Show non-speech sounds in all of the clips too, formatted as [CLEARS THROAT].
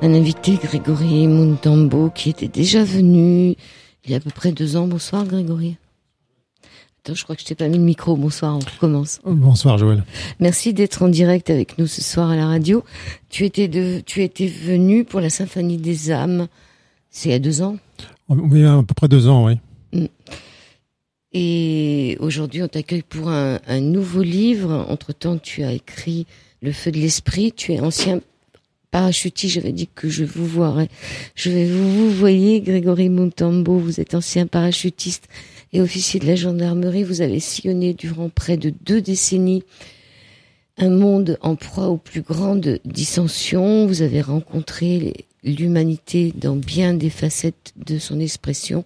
Un invité, Grégory Muntambo, qui était déjà venu il y a à peu près deux ans. Bonsoir Grégory. Attends, je crois que je t'ai pas mis le micro. Bonsoir, on recommence. Bonsoir Joël. Merci d'être en direct avec nous ce soir à la radio. Tu étais de, tu étais venu pour la Symphonie des âmes. C'est il y a deux ans. Oui, à peu près deux ans, oui. Mm. Et aujourd'hui, on t'accueille pour un, un nouveau livre. Entre-temps, tu as écrit Le feu de l'esprit. Tu es ancien parachutiste. J'avais dit que je vous voirais. Je vais vous, vous voyez, Grégory Montambo. Vous êtes ancien parachutiste et officier de la gendarmerie. Vous avez sillonné durant près de deux décennies un monde en proie aux plus grandes dissensions. Vous avez rencontré l'humanité dans bien des facettes de son expression.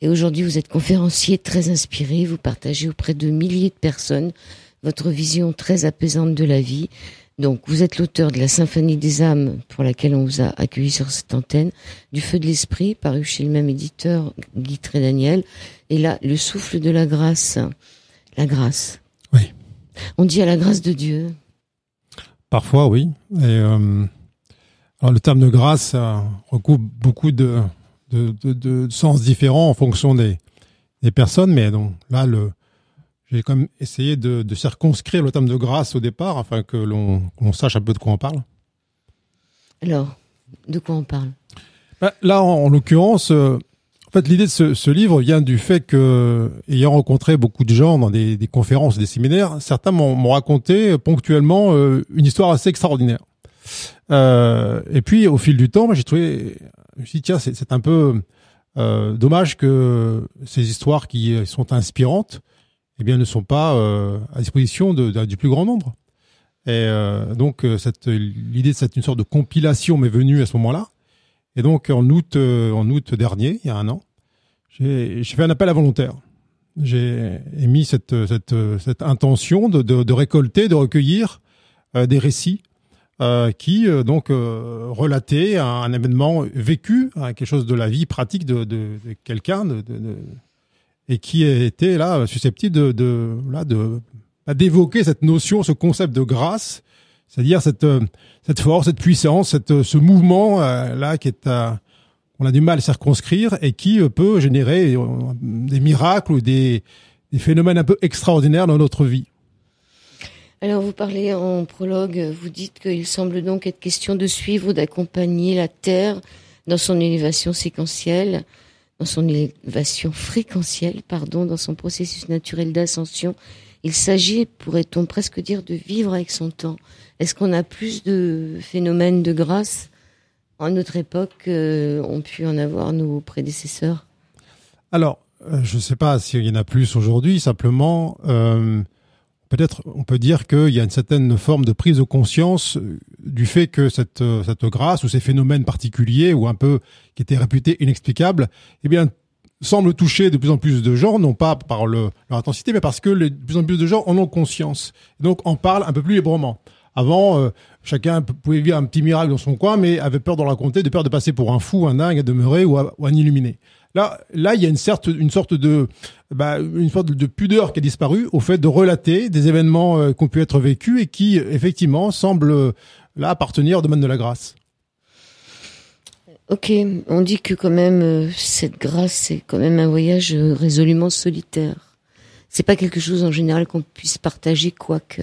Et aujourd'hui, vous êtes conférencier très inspiré. Vous partagez auprès de milliers de personnes votre vision très apaisante de la vie. Donc, vous êtes l'auteur de la Symphonie des âmes, pour laquelle on vous a accueilli sur cette antenne, du Feu de l'esprit, paru chez le même éditeur, Guy Daniel, et là, le souffle de la grâce, la grâce. Oui. On dit à la grâce de Dieu. Parfois, oui. Et euh, alors, le terme de grâce recoupe beaucoup de, de, de, de, sens différents en fonction des, des personnes, mais donc là, le, j'ai quand même essayé de, de, circonscrire le terme de grâce au départ, afin que l'on sache un peu de quoi on parle. Alors, de quoi on parle? Ben, Là, en, l'occurrence, euh, en fait, l'idée de ce, ce, livre vient du fait que, ayant rencontré beaucoup de gens dans des, des conférences, des séminaires, certains m'ont raconté ponctuellement euh, une histoire assez extraordinaire. Euh, et puis, au fil du temps, j'ai trouvé, je me suis dit, tiens, c'est un peu euh, dommage que ces histoires qui sont inspirantes eh bien, ne sont pas euh, à disposition du plus grand nombre. Et euh, donc, euh, l'idée de cette une sorte de compilation m'est venue à ce moment-là. Et donc, en août, en août dernier, il y a un an, j'ai, fait un appel à volontaires. J'ai émis cette, intention de, récolter, de recueillir des récits qui donc relataient un, événement vécu, hein, quelque chose de la vie pratique de, quelqu'un, et qui était là susceptible de, là de bah, d'évoquer cette notion, ce concept de grâce, c'est-à-dire cette cette force, cette puissance, cette ce mouvement euh, là qui est on a du mal à circonscrire et qui euh, peut générer euh, des miracles ou des, des phénomènes un peu extraordinaires dans notre vie. Alors vous parlez en prologue, vous dites qu'il semble donc être question de suivre ou d'accompagner la Terre dans son élévation séquentielle dans son élévation fréquentielle, pardon, dans son processus naturel d'ascension. Il s'agit, pourrait-on presque dire, de vivre avec son temps. Est-ce qu'on a plus de phénomènes de grâce en notre époque qu'ont pu en avoir nos prédécesseurs? Alors, euh, je ne sais pas s'il y en a plus aujourd'hui, simplement, euh, peut-être on peut dire qu'il y a une certaine forme de prise de conscience euh, du fait que cette, euh, cette grâce ou ces phénomènes particuliers ou un peu qui étaient réputés inexplicables, eh bien, semblent toucher de plus en plus de gens, non pas par le, leur intensité, mais parce que de plus en plus de gens en ont conscience. donc en parlent un peu plus librement. Avant, euh, chacun pouvait vivre un petit miracle dans son coin, mais avait peur de le raconter, de peur de passer pour un fou, un dingue, à demeurer ou un illuminé. Là, là, il y a une, sorte, une sorte de, bah, une sorte de pudeur qui a disparu au fait de relater des événements euh, qui ont pu être vécus et qui, effectivement, semblent euh, là appartenir au domaine de la grâce. Ok, on dit que quand même euh, cette grâce, c'est quand même un voyage résolument solitaire. C'est pas quelque chose en général qu'on puisse partager, quoique.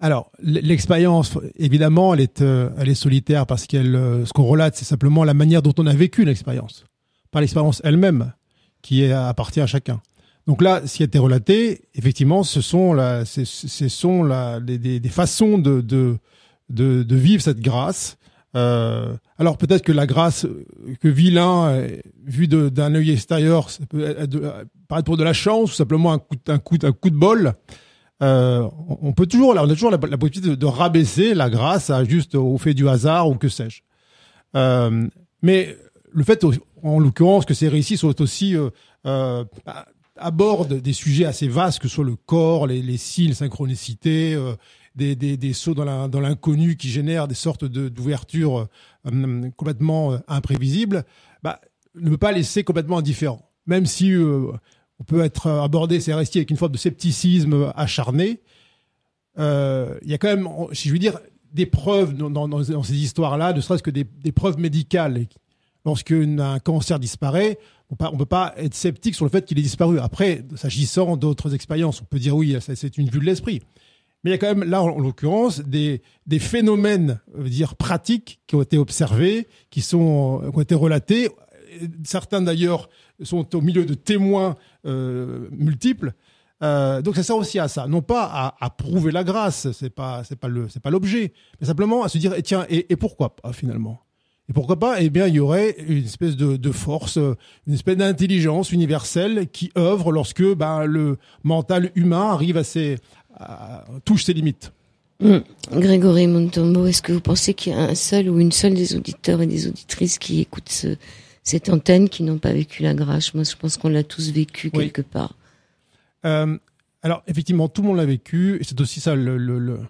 Alors, l'expérience, évidemment, elle est, elle est solitaire parce qu'elle, ce qu'on relate, c'est simplement la manière dont on a vécu l'expérience par l'expérience elle-même qui est, appartient à chacun. Donc là, ce qui a été relaté, effectivement, ce sont, la, ce, sont la, des, des, façons de, de, de, de, vivre cette grâce. Euh, alors peut-être que la grâce que vit l'un, vu d'un œil extérieur, ça peut paraître pour de la chance ou simplement un coup, un coup, un coup de bol. Euh, on peut toujours, là, on a toujours la, possibilité de, de, rabaisser la grâce à juste au fait du hasard ou que sais-je. Euh, mais le fait, en l'occurrence, que ces récits soient aussi euh, euh, abordent des sujets assez vastes, que ce soit le corps, les, les signes, synchronicité, euh, des, sauts dans l'inconnu qui génèrent des sortes d'ouvertures euh, complètement imprévisibles, bah, ne peut pas laisser complètement indifférent. Même si on peut être abordé ces récits avec une forme de scepticisme acharné, il y a quand même, si je veux dire, des preuves dans, ces histoires-là, ne serait-ce que des preuves médicales. Lorsqu'un cancer disparaît, on ne peut pas être sceptique sur le fait qu'il ait disparu. Après, s'agissant d'autres expériences, on peut dire oui, c'est une vue de l'esprit. Mais il y a quand même là, en l'occurrence, des, phénomènes, dire pratiques, qui ont été observés, qui sont qui ont été relatés. Certains d'ailleurs sont au milieu de témoins euh, multiples. Euh, donc ça sert aussi à ça, non pas à, prouver la grâce, c'est pas c'est pas le pas l'objet, mais simplement à se dire et tiens et, et pourquoi pas finalement? Et pourquoi pas Eh bien, il y aurait une espèce de, de force, une espèce d'intelligence universelle qui œuvre lorsque ben, le mental humain arrive à ses à, touche ses limites. Mmh. Grégory Montombo, est-ce que vous pensez qu'il y a un seul ou une seule des auditeurs et des auditrices qui écoutent ce, cette antenne qui n'ont pas vécu la grâce? Moi, je pense qu'on l'a tous vécu Oui. quelque part. Euh, alors, effectivement, tout le monde l'a vécu, et c'est aussi ça le, le, le-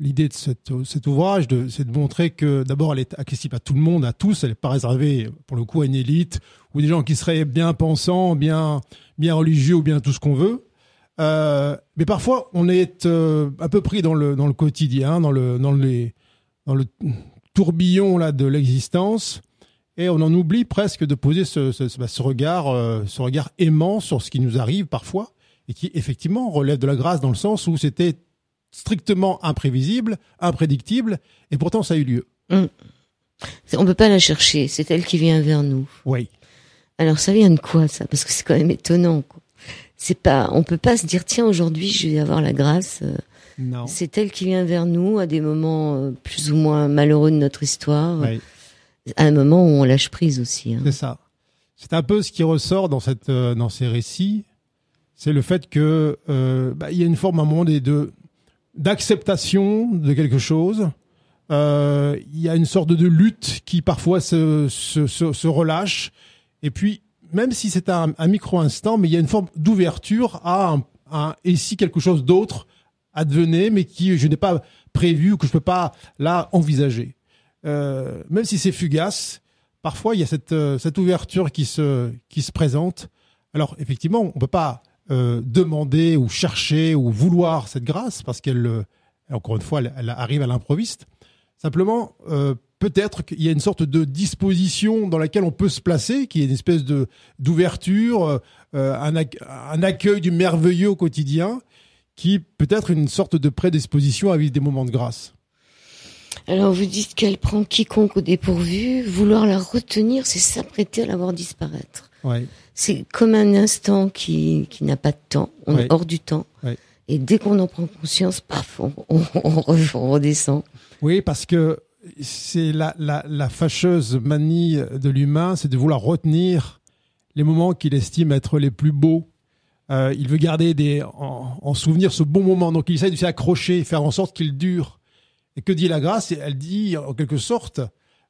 l'idée de cet ouvrage, c'est de montrer que d'abord, elle est accessible à tout le monde, à tous, elle n'est pas réservée, pour le coup, à une élite, ou des gens qui seraient bien pensants, bien, bien religieux, ou bien tout ce qu'on veut. Euh, mais parfois, on est euh, un peu pris dans le, dans le quotidien, dans le, dans les, dans le tourbillon là de l'existence, et on en oublie presque de poser ce, ce, ce- ce regard, euh, ce regard aimant sur ce qui nous arrive parfois, et qui effectivement relève de la grâce dans le sens où c'était strictement imprévisible, imprédictible, et pourtant ça a eu lieu. C'est- On peut pas la chercher, c'est elle qui vient vers nous. Oui. Alors ça vient de quoi ça? Parce que c'est quand même étonnant. Quoi. C'est pas, on peut pas se dire tiens aujourd'hui je vais avoir la grâce. euh, Non. C'est elle qui vient vers nous à des moments euh, plus ou moins malheureux de notre histoire, Oui, à un moment où on lâche prise aussi. hein. c'est ça. C'est un peu ce qui ressort dans cette, euh, dans ces récits, c'est le fait que euh, bah, il y a une forme à un moment des de d'acceptation de quelque chose. Euh, Il y a une sorte de lutte qui parfois se, se, se, relâche. Et puis, même si c'est un, micro-instant, mais il y a une forme d'ouverture à un, un- et si quelque chose d'autre advenait, mais qui je n'ai pas prévu ou que je peux pas là envisager. Euh, même si c'est fugace, parfois il y a cette, euh, cette ouverture qui se, qui se présente. Alors effectivement, on peut pas euh, demander ou chercher ou vouloir cette grâce parce qu'elle, euh, encore une fois, elle, elle arrive à l'improviste. Simplement, euh, peut-être qu'il y a une sorte de disposition dans laquelle on peut se placer, qui est une espèce de d'ouverture, euh, un, ac- un accueil du merveilleux au quotidien, qui peut être une sorte de prédisposition à vivre des moments de grâce. Alors vous dites qu'elle prend quiconque au dépourvu, vouloir la retenir, c'est s'apprêter à la voir disparaître. Ouais. C'est comme un instant qui, qui n'a pas de temps, on est hors du temps. Et dès qu'on en prend conscience, paf, on, on, on re- on redescend. Oui, parce que c'est la, la, la fâcheuse manie de l'humain, c'est de vouloir retenir les moments qu'il estime être les plus beaux. Euh, il veut garder des, en, en souvenir ce bon moment, donc il essaie de s'y accrocher, faire en sorte qu'il dure. Et que dit la grâce? Elle dit en quelque sorte,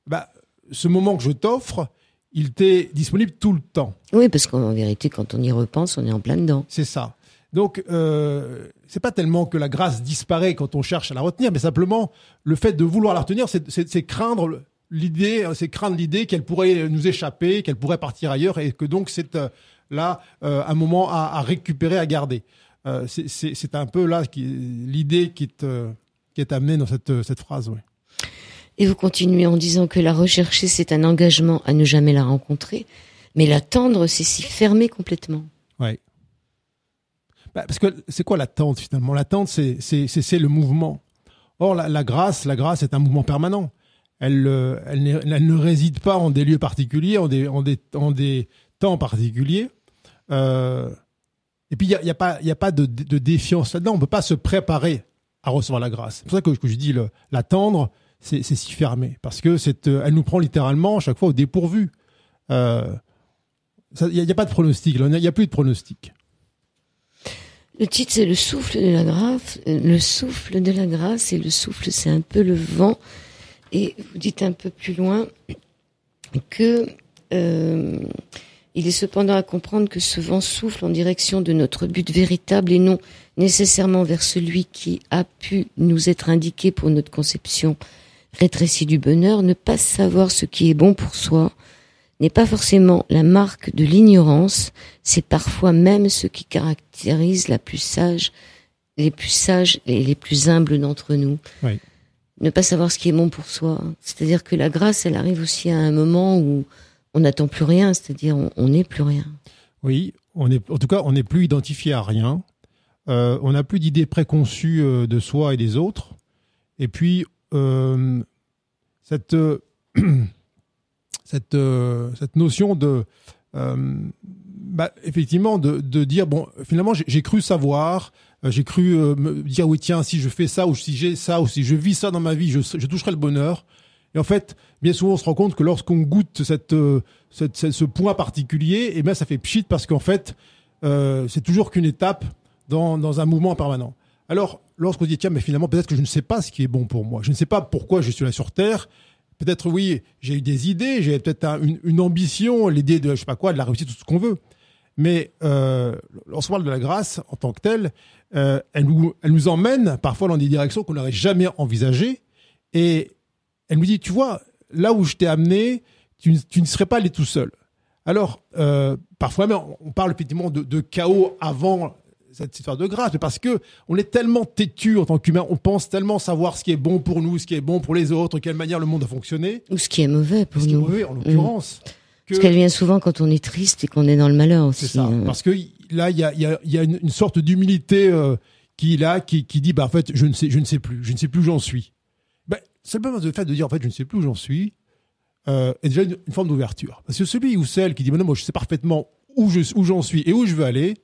bah, ce moment que je t'offre, il t'est disponible tout le temps. Oui, parce qu'en vérité, quand on y repense, on est en plein dedans. C'est ça. Donc, euh, c'est pas tellement que la grâce disparaît quand on cherche à la retenir, mais simplement le fait de vouloir la retenir, c'est- craindre l'idée, c'est craindre l'idée qu'elle pourrait nous échapper, qu'elle pourrait partir ailleurs, et que donc c'est euh, là euh, un moment à, à récupérer, à garder. Euh, c'est- un peu là l'idée qui est qui est amenée dans cette cette phrase. Oui. Et vous continuez en disant que la rechercher, c'est un engagement à ne jamais la rencontrer, mais l'attendre, c'est s'y fermer complètement. Ouais. Bah, parce que c'est quoi l'attente finalement? L'attente, c'est le mouvement. Or la, grâce, la grâce est un mouvement permanent. Elle euh, elle, elle ne réside pas en des lieux particuliers, en des en des en des temps particuliers. Euh, et puis il y a, y a pas a pas de, de défiance là-dedans. On peut pas se préparer à recevoir la grâce. C'est pour ça que, je dis l'attendre, c'est s'y fermer parce que euh, elle nous prend littéralement à chaque fois au dépourvu. Euh, Il n'y a, pas de pronostic, il n'y a plus de pronostic. Le titre, c'est le souffle de la grâce. Euh, Le souffle de la grâce et le souffle, c'est un peu le vent. Et vous dites un peu plus loin que euh, il est cependant à comprendre que ce vent souffle en direction de notre but véritable et non nécessairement vers celui qui a pu nous être indiqué pour notre conception rétrécie du bonheur. Ne pas savoir ce qui est bon pour soi n'est pas forcément la marque de l'ignorance, c'est parfois même ce qui caractérise la plus sage, les plus sages et les plus humbles d'entre nous. Oui. ne pas savoir ce qui est bon pour soi. C'est-à-dire que la grâce, elle arrive aussi à un moment où on n'attend plus rien, c'est-à-dire on n'est plus rien. Oui, on est, en tout cas, on n'est plus identifié à rien. Euh, on n'a plus d'idées préconçues euh, de soi et des autres. Et puis, euh, cette, [CLEARS THROAT] cette, cette notion de, bah, effectivement, de, de, dire, bon, finalement, j'ai cru savoir, j'ai cru me dire, oui, tiens, si je fais ça, ou si j'ai ça, ou si je vis ça dans ma vie, je, toucherai le bonheur. Et en fait, bien souvent, on se rend compte que lorsqu'on goûte cette, cette, ce point particulier, eh bien, ça fait pchit parce qu'en fait, euh, c'est toujours qu'une étape dans, dans un mouvement permanent. Alors, lorsqu'on dit, tiens, mais finalement, peut-être que je ne sais pas ce qui est bon pour moi. Je ne sais pas pourquoi je suis là sur Terre. Peut-être, oui, j'ai eu des idées, j'ai peut-être une, ambition, l'idée de, je sais pas quoi, de la réussite, tout ce qu'on veut. Mais euh, lorsqu'on parle de la grâce en tant que telle, euh, elle, nous, emmène parfois dans des directions qu'on n'aurait jamais envisagées. Et elle nous dit, tu vois, là où je t'ai amené, tu, ne serais pas allé tout seul. Alors, euh, parfois on parle effectivement de chaos avant cette histoire de grâce, mais parce que on est tellement têtu en tant qu'humain, on pense tellement savoir ce qui est bon pour nous, ce qui est bon pour les autres, quelle manière le monde a fonctionné. Ou ce qui est mauvais pour nous. Ce qui est mauvais, en l'occurrence. Mmh. Parce qu'elle vient souvent quand on est triste et qu'on est dans le malheur aussi. C'est ça. Hein. Parce que là, il y a, y a, y a une, sorte d'humilité euh, qui là, qui, qui dit, bah en fait, je ne sais, je ne sais plus, je ne sais plus où j'en suis. Ben, simplement le fait de dire, en fait, je ne sais plus où j'en suis, euh, est déjà une, forme d'ouverture. Parce que celui ou celle qui dit, non, moi, je sais parfaitement où je, où j'en suis et où je veux aller,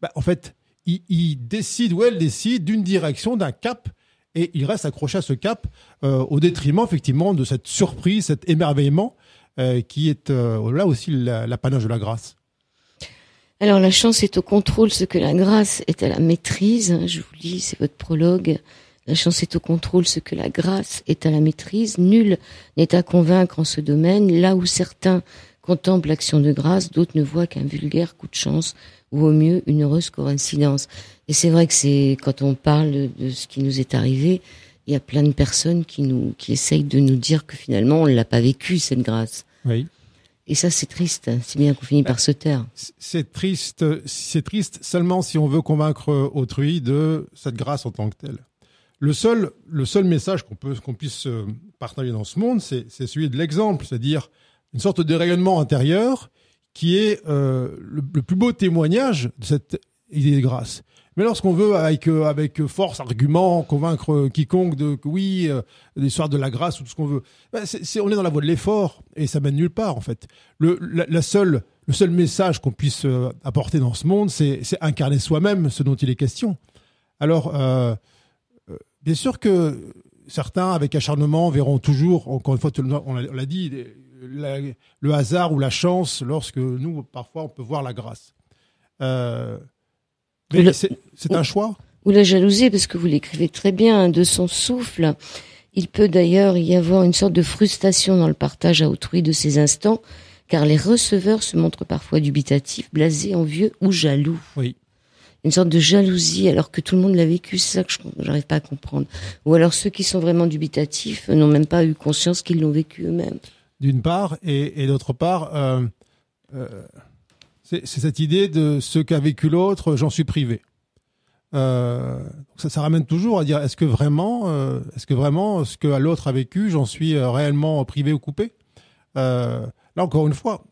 bah, en fait, il, décide ou elle décide d'une direction, d'un cap, et il reste accroché à ce cap euh, au détriment effectivement de cette surprise, cet émerveillement euh, qui est euh, là aussi l'apanage de la grâce. Alors la chance est au contrôle, ce que la grâce est à la maîtrise. Je vous lis, c'est votre prologue. La chance est au contrôle, ce que la grâce est à la maîtrise. Nul n'est à convaincre en ce domaine. Là où certains contemplent l'action de grâce, d'autres ne voient qu'un vulgaire coup de chance ou au mieux une heureuse coïncidence. Et c'est vrai que c'est quand on parle de ce qui nous est arrivé, il y a plein de personnes qui nous qui essayent de nous dire que finalement on ne l'a pas vécu cette grâce. Oui. Et ça c'est triste, c'est bien qu'on finisse par se taire. C'est triste, c'est triste seulement si on veut convaincre autrui de cette grâce en tant que telle. Le seul, le seul message qu'on peut, qu'on puisse euh, partager dans ce monde, c'est celui de l'exemple, c'est-à-dire une sorte de rayonnement intérieur qui est euh, le, plus beau témoignage de cette idée de grâce. Mais lorsqu'on veut, avec, euh, avec force, argument, convaincre quiconque de que oui, euh, l'histoire de la grâce ou tout ce qu'on veut, ben c'est, on est dans la voie de l'effort et ça mène nulle part en fait. Le, la, seule, le seul message qu'on puisse apporter dans ce monde, c'est, c'est incarner soi-même ce dont il est question. Alors, bien sûr que certains, avec acharnement, verront toujours, encore une fois, on l'a dit, le hasard ou la chance lorsque nous, parfois, on peut voir la grâce. Euh, mais c'est un choix? Ou la jalousie, parce que vous l'écrivez très bien, de son souffle. Il peut d'ailleurs y avoir une sorte de frustration dans le partage à autrui de ces instants, car les receveurs se montrent parfois dubitatifs, blasés, envieux ou jaloux. Oui. Une sorte de jalousie, alors que tout le monde l'a vécu, c'est ça que je n'arrive pas à comprendre. Ou alors ceux qui sont vraiment dubitatifs n'ont même pas eu conscience qu'ils l'ont vécu eux-mêmes d'une part, et, d'autre part, euh, euh, c'est cette idée de ce qu'a vécu l'autre, j'en suis privé. Euh, ça, ramène toujours à dire est-ce que vraiment, est-ce que vraiment ce que l'autre a vécu, j'en suis réellement privé ou coupé? Là encore une fois,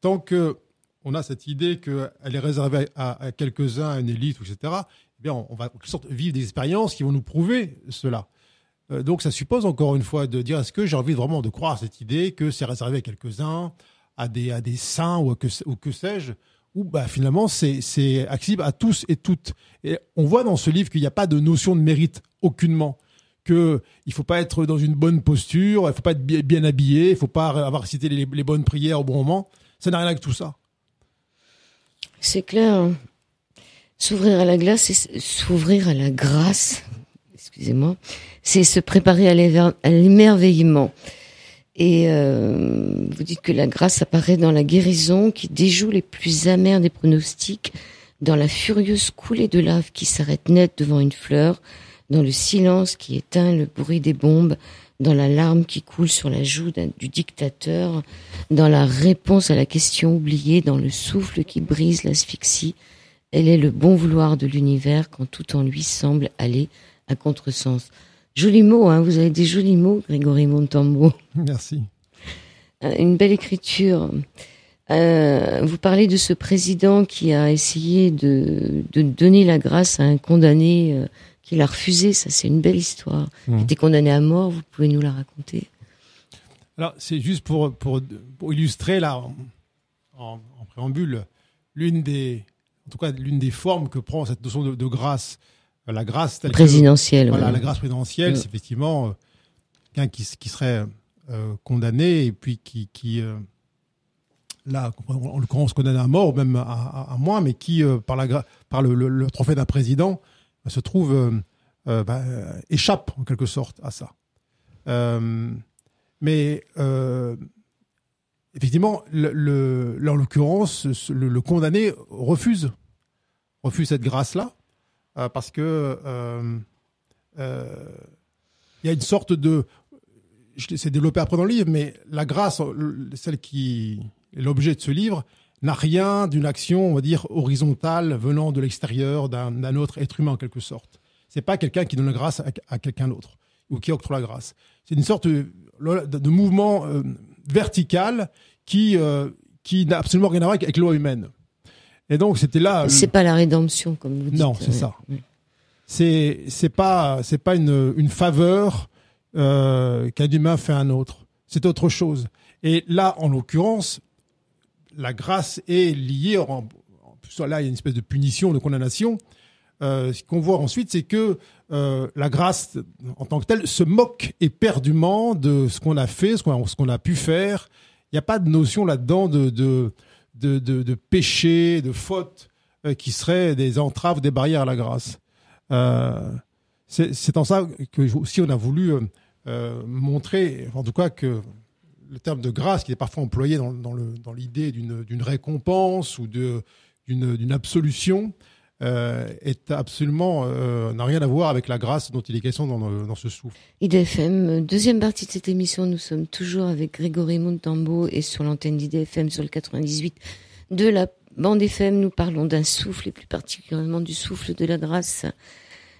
tant que on a cette idée qu'elle est réservée à, quelques-uns, à une élite, etc. Eh bien, on, va en quelque sorte vivre des expériences qui vont nous prouver cela. Euh, donc ça suppose encore une fois de dire est-ce que j'ai envie vraiment de croire à cette idée que c'est réservé à quelques-uns, à des, à des saints ou que, ou que sais-je, ou bah, finalement c'est accessible à tous et toutes. Et on voit dans ce livre qu'il n'y a pas de notion de mérite aucunement que il faut pas être dans une bonne posture, il faut pas être bien, habillé, il faut pas avoir cité les, bonnes prières au bon moment. Ça n'a rien avec tout ça. C'est clair. S'ouvrir à la glace s'ouvrir à la grâce, excusez-moi, c'est se préparer à l'émerveillement. Et euh, vous dites que la grâce apparaît dans la guérison qui déjoue les plus amers des pronostics, dans la furieuse coulée de lave qui s'arrête net devant une fleur, dans le silence qui éteint le bruit des bombes, dans la larme qui coule sur la joue du dictateur, dans la réponse à la question oubliée, dans le souffle qui brise l'asphyxie. Elle est le bon vouloir de l'univers quand tout en lui semble aller à contresens. Joli mot, hein, vous avez des jolis mots, Grégory Montambo. Merci. Euh, une belle écriture. Euh, vous parlez de ce président qui a essayé de, de donner la grâce à un condamné euh, qu'il a refusé. Ça, c'est une belle histoire. Mmh. Il était condamné à mort. Vous pouvez nous la raconter? Alors, c'est juste pour, pour, pour, illustrer là, en, en, en préambule, l'une des, en tout cas, l'une des formes que prend cette notion de, de grâce. La grâce telle présidentielle. Que, voilà, ouais. la grâce présidentielle, Ouais. c'est effectivement euh, quelqu'un qui, qui serait euh, condamné et puis qui, qui euh, là, en l'occurrence, condamné à mort, même à, à, à moins, mais qui, euh, par, la, par le, le, le trophée d'un président, euh, se trouve, euh, euh, bah, euh, échappe en quelque sorte à ça. Euh, mais euh, effectivement, le, là, en l'occurrence, ce- le, le condamné refuse, refuse cette grâce-là, euh, parce que euh, euh, il y a une sorte de, l'ai développé après dans le livre, mais la grâce, le- celle qui est l'objet de ce livre, n'a rien d'une action, on va dire, horizontale venant de l'extérieur d'un autre être humain en quelque sorte. C'est pas quelqu'un qui donne la grâce à, quelqu'un d'autre ou qui octroie la grâce. C'est une sorte de, mouvement vertical qui qui n'a absolument rien à voir avec, avec loi humaine. Et donc c'était là. le- C'est pas la rédemption, comme vous dites. Non, c'est Ouais. ça. C'est c'est pas c'est pas une, une faveur euh, qu'un humain fait à un autre. C'est autre chose. Et là, en l'occurrence, la grâce est liée. En, en plus, là, il y a une espèce de punition, de condamnation. Euh, ce qu'on voit ensuite, c'est que euh, la grâce, en tant que telle, se moque éperdument de ce qu'on a fait, ce qu'on a, qu'on a pu faire. Il n'y a pas de notion là-dedans de, de, de, de, de péché, de faute, euh, qui seraient des entraves, des barrières à la grâce. Euh, c'est en ça que aussi on a voulu euh, montrer, en tout cas que le terme de grâce, qui est parfois employé dans, l'idée d'une récompense ou d'une absolution, euh, est absolument euh, n'a rien à voir avec la grâce dont il est question dans, le- dans ce souffle. IDFM, deuxième partie de cette émission, nous sommes toujours avec Grégory Montambo et sur l'antenne d'IDFM sur le 98 de la bande FM, nous parlons d'un souffle et plus particulièrement du souffle de la grâce.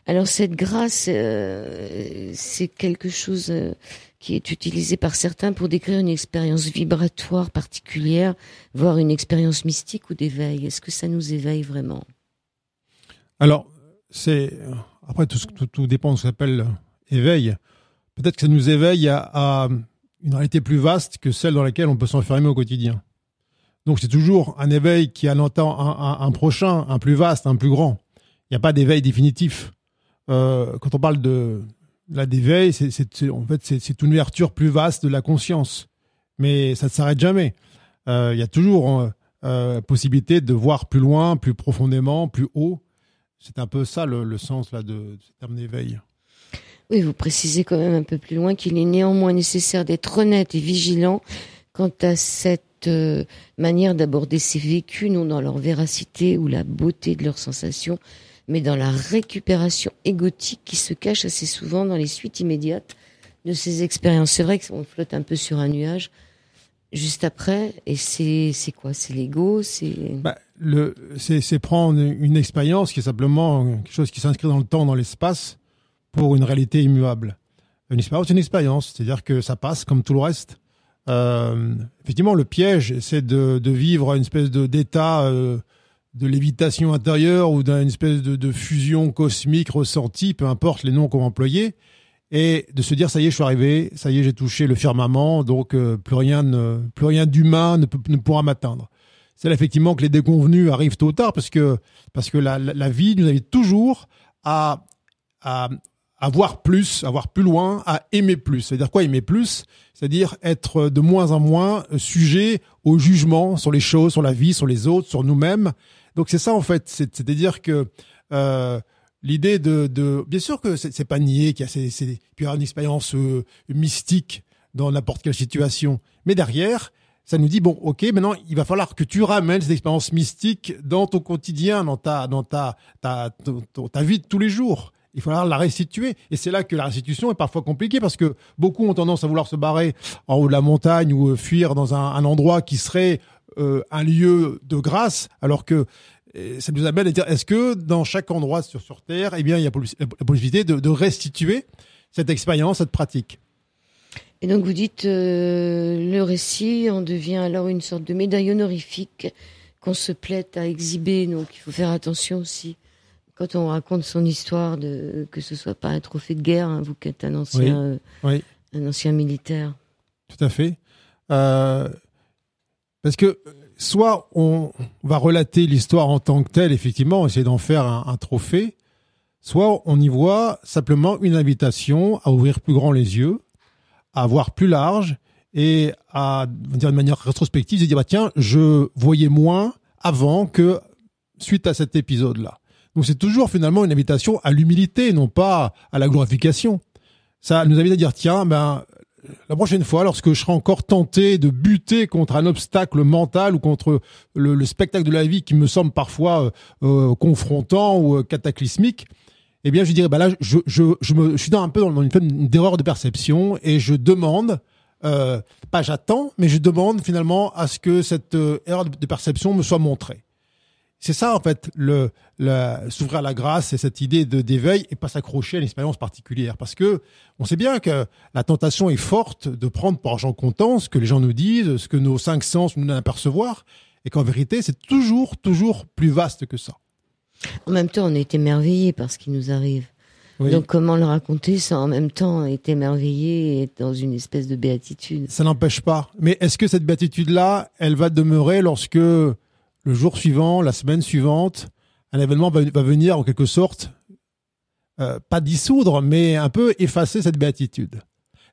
Alors cette grâce, euh, c'est quelque chose euh, qui est utilisé par certains pour décrire une expérience vibratoire particulière, voire une expérience mystique ou d'éveil. Est-ce que ça nous éveille vraiment? Alors, c'est après tout, tout, tout dépend de ce qu'on appelle éveil. Peut-être que ça nous éveille à, une réalité plus vaste que celle dans laquelle on peut s'enfermer au quotidien. Donc c'est toujours un éveil qui entend un, un- prochain, un plus vaste, un plus grand. Il n'y a pas d'éveil définitif. Euh, quand on parle de là d'éveil, c'est, en fait c'est, une ouverture plus vaste de la conscience, mais ça ne s'arrête jamais. Euh, Il y a toujours euh, possibilité de voir plus loin, plus profondément, plus haut. C'est un peu ça le, sens là de, de ce terme d'éveil. Oui, vous précisez quand même un peu plus loin qu'il est néanmoins nécessaire d'être honnête et vigilant quant à cette euh, manière d'aborder ces vécus, non dans leur véracité ou la beauté de leurs sensations, mais dans la récupération égotique qui se cache assez souvent dans les suites immédiates de ces expériences. C'est vrai qu'on flotte un peu sur un nuage juste après, et c'est quoi? C'est l'ego C'est Bah, c'est prendre une expérience qui est simplement quelque chose qui s'inscrit dans le temps, dans l'espace, pour une réalité immuable. Une expérience, c'est une expérience, c'est-à-dire que ça passe comme tout le reste. Euh, effectivement, le piège, c'est de, de vivre une espèce de, d'état euh, de lévitation intérieure ou d'une espèce de, de fusion cosmique ressentie, peu importe les noms qu'on va employer, et de se dire ça y est, je suis arrivé, ça y est, j'ai touché le firmament, donc euh, plus rien, ne, plus rien d'humain ne, ne pourra m'atteindre. C'est là effectivement que les déconvenus arrivent tôt ou tard, parce que parce que la, la, la vie nous invite toujours à à à voir plus, à voir plus loin, à aimer plus. C'est-à-dire quoi aimer plus? C'est-à-dire être de moins en moins sujet au jugement sur les choses, sur la vie, sur les autres, sur nous-mêmes. Donc c'est ça en fait. C'est- C'est-à-dire que euh, l'idée de, de, bien sûr que c'est pas nier qu'il y a c'est c'est puis il y une expérience euh, mystique dans n'importe quelle situation, mais derrière ça nous dit bon ok maintenant il va falloir que tu ramènes cette expérience mystique dans ton quotidien, dans ta dans ta ta ta vie de tous les jours. Il va falloir la restituer. Et c'est là que la restitution est parfois compliquée parce que beaucoup ont tendance à vouloir se barrer en haut de la montagne ou euh, fuir dans un, un endroit qui serait euh, un lieu de grâce, alors que euh, ça nous amène à dire est-ce que dans chaque endroit sur, sur Terre, eh bien, il y a la possibilité de, de restituer cette expérience, cette pratique? Et donc vous dites, euh, le récit en devient alors une sorte de médaille honorifique qu'on se plaît à exhiber. Donc il faut faire attention aussi quand on raconte son histoire, de, que ce soit pas un trophée de guerre, hein, vous qui êtes un ancien, oui. un ancien militaire. Tout à fait. Euh, parce que soit on va relater l'histoire en tant que telle, effectivement, essayer d'en faire un, trophée, soit on y voit simplement une invitation à ouvrir plus grand les yeux, à voir plus large et à dire de manière rétrospective, de dire bah tiens, je voyais moins avant que suite à cet épisode-là. Donc c'est toujours finalement une invitation à l'humilité, non pas à la glorification. Ça nous invite à dire tiens, ben la prochaine fois, lorsque je serai encore tenté de buter contre un obstacle mental ou contre le, spectacle de la vie qui me semble parfois euh, euh, confrontant ou euh, cataclysmique, eh bien, je dirais, bah là, je, me, je suis dans un peu dans une forme d'erreur de perception et je demande, pas j'attends, mais je demande finalement à ce que cette erreur de perception me soit montrée. C'est ça en fait, le, s'ouvrir à la grâce, c'est cette idée de d'éveil et pas s'accrocher à une expérience particulière, parce que on sait bien que la tentation est forte de prendre pour argent comptant ce que les gens nous disent, ce que nos cinq sens nous donnent à percevoir, et qu'en vérité c'est toujours toujours plus vaste que ça. En même temps, on est émerveillé par ce qui nous arrive. Donc comment le raconter sans en même temps être émerveillé et être dans une espèce de béatitude? Ça n'empêche pas. Mais est-ce que cette béatitude-là, elle va demeurer lorsque le jour suivant, la semaine suivante, un événement va, venir en quelque sorte, euh, pas dissoudre, mais un peu effacer cette béatitude.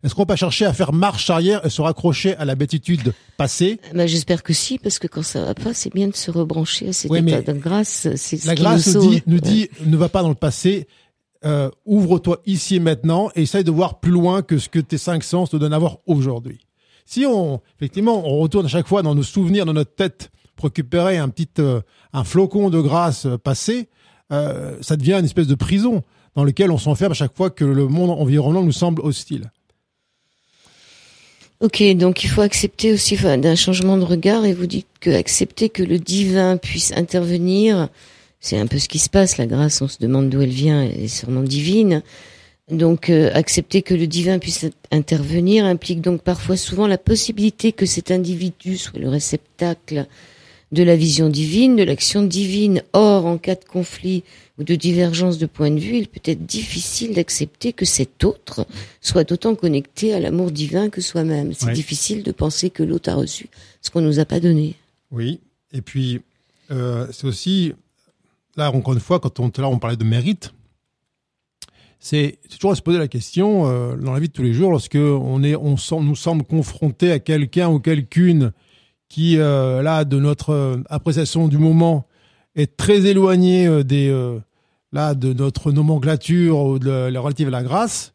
Est-ce qu'on va pas chercher à faire marche arrière et se raccrocher à la béatitude passée? Ben, J'espère que si, parce que quand ça va pas, c'est bien de se rebrancher à cet état de grâce. C'est la grâce nous, dit, nous dit, ne va pas dans le passé, euh, ouvre-toi ici et maintenant et essaye de voir plus loin que ce que tes cinq sens te donnent à voir aujourd'hui. Si on, effectivement, on retourne à chaque fois dans nos souvenirs, dans notre tête, récupérer un petit euh, un flocon de grâce passé, euh, ça devient une espèce de prison dans lequel on s'enferme à chaque fois que le monde environnant nous semble hostile. Ok, donc il faut accepter aussi d'un changement de regard et vous dites que accepter que le divin puisse intervenir, c'est un peu ce qui se passe. La grâce, on se demande d'où elle vient, elle est sûrement divine. Donc euh, accepter que le divin puisse intervenir implique donc parfois souvent la possibilité que cet individu soit le réceptacle de la vision divine, de l'action divine. Or, en cas de conflit ou de divergence de point de vue, il peut être difficile d'accepter que cet autre soit autant connecté à l'amour divin que soi-même. C'est difficile de penser que l'autre a reçu ce qu'on nous a pas donné. Oui, et puis euh, c'est aussi là encore une fois quand on là on parlait de mérite, c'est toujours à se poser la question euh, dans la vie de tous les jours lorsque on est on, nous semble confronté à quelqu'un ou quelqu'une qui, euh, là, de notre euh, appréciation du moment, est très éloigné euh, des, là, de notre nomenclature ou de la relative à la grâce,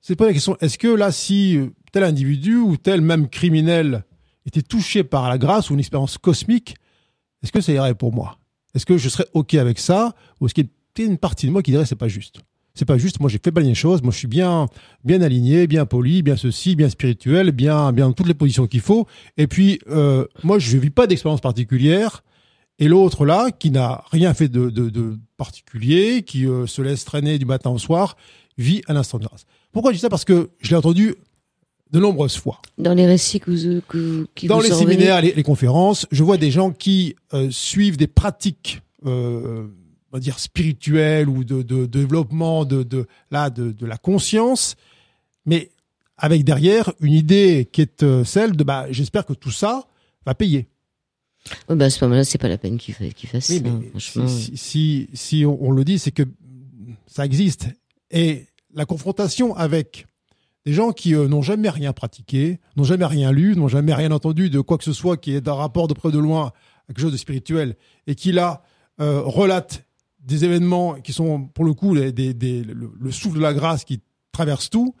c'est pas la question. Est-ce que là, si tel individu ou tel même criminel était touché par la grâce ou une expérience cosmique, est-ce que ça irait pour moi? Est-ce que je serais ok avec ça? Ou est-ce qu'il y a une partie de moi qui dirait c'est pas juste? C'est pas juste. Moi, j'ai fait pas les choses. Moi, je suis bien, bien aligné, bien poli, bien ceci, bien spirituel, bien, bien toutes les positions qu'il faut. Et puis, euh, moi, je vis pas d'expérience particulière. Et l'autre là, qui n'a rien fait de, de, de particulier, qui euh, se laisse traîner du matin au soir, vit un instant de grâce. Pourquoi je dis ça? Parce que je l'ai entendu de nombreuses fois. Dans les récits que vous, que, qui Dans les séminaires, les, les, conférences, je vois des gens qui euh, suivent des pratiques euh, on va dire spirituel ou de, de, développement de, de là de, de, la conscience, mais avec derrière une idée qui est euh, celle de bah j'espère que tout ça va payer. Oui, bah à ce moment-là, c'est pas la peine qu'il fasse ça. franchement. Si, si, si on, le dit, c'est que ça existe. Et la confrontation avec des gens qui euh, n'ont jamais rien pratiqué, n'ont jamais rien lu, n'ont jamais rien entendu de quoi que ce soit qui est d'un rapport de près de loin à quelque chose de spirituel, et qui là euh, relate des événements qui sont pour le coup le, souffle de la grâce qui traverse tout,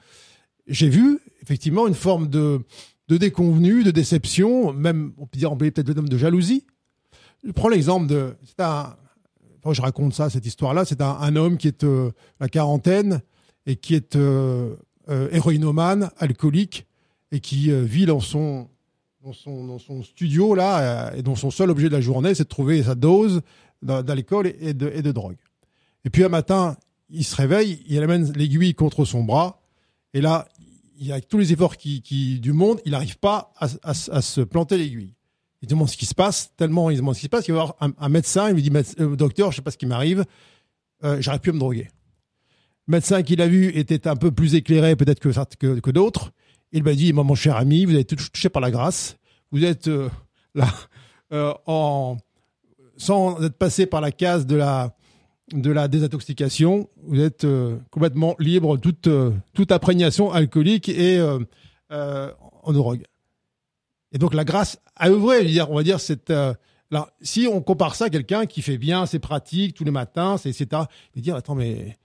j'ai vu effectivement une forme de, déconvenue, de déception, même on peut dire on peut peut-être le de jalousie. Je prends l'exemple de, c'est un, je raconte ça cette histoire-là, c'est un, homme qui est euh, la quarantaine et qui est euh, euh, héroïnomane, alcoolique et qui euh, vit dans son dans son, dans son studio là et dont son seul objet de la journée c'est de trouver sa dose d'alcool et de, et de drogue. Et puis un matin, il se réveille, il amène l'aiguille contre son bras, Et là, il a tous les efforts qui, du monde, il n'arrive pas à, se planter l'aiguille. Il demande ce qui se passe, tellement il demande ce qui se passe, il va voir un, un médecin, il lui dit euh, docteur, je sais pas ce qui m'arrive, euh, j'aurais pu me droguer. Le médecin qu'il a vu était un peu plus éclairé peut-être que d'autres. Il m'a dit, mon cher ami, vous êtes touché par la grâce, vous êtes euh, là euh, en sans être passé par la case de la de la désintoxication, vous êtes euh, complètement libre de toute, euh, toute imprégnation alcoolique et euh, en drogue. Et donc la grâce a œuvré, on va dire, là, si on compare ça à quelqu'un qui fait bien ses pratiques tous les matins, c'est, etc., et dire, attends, mais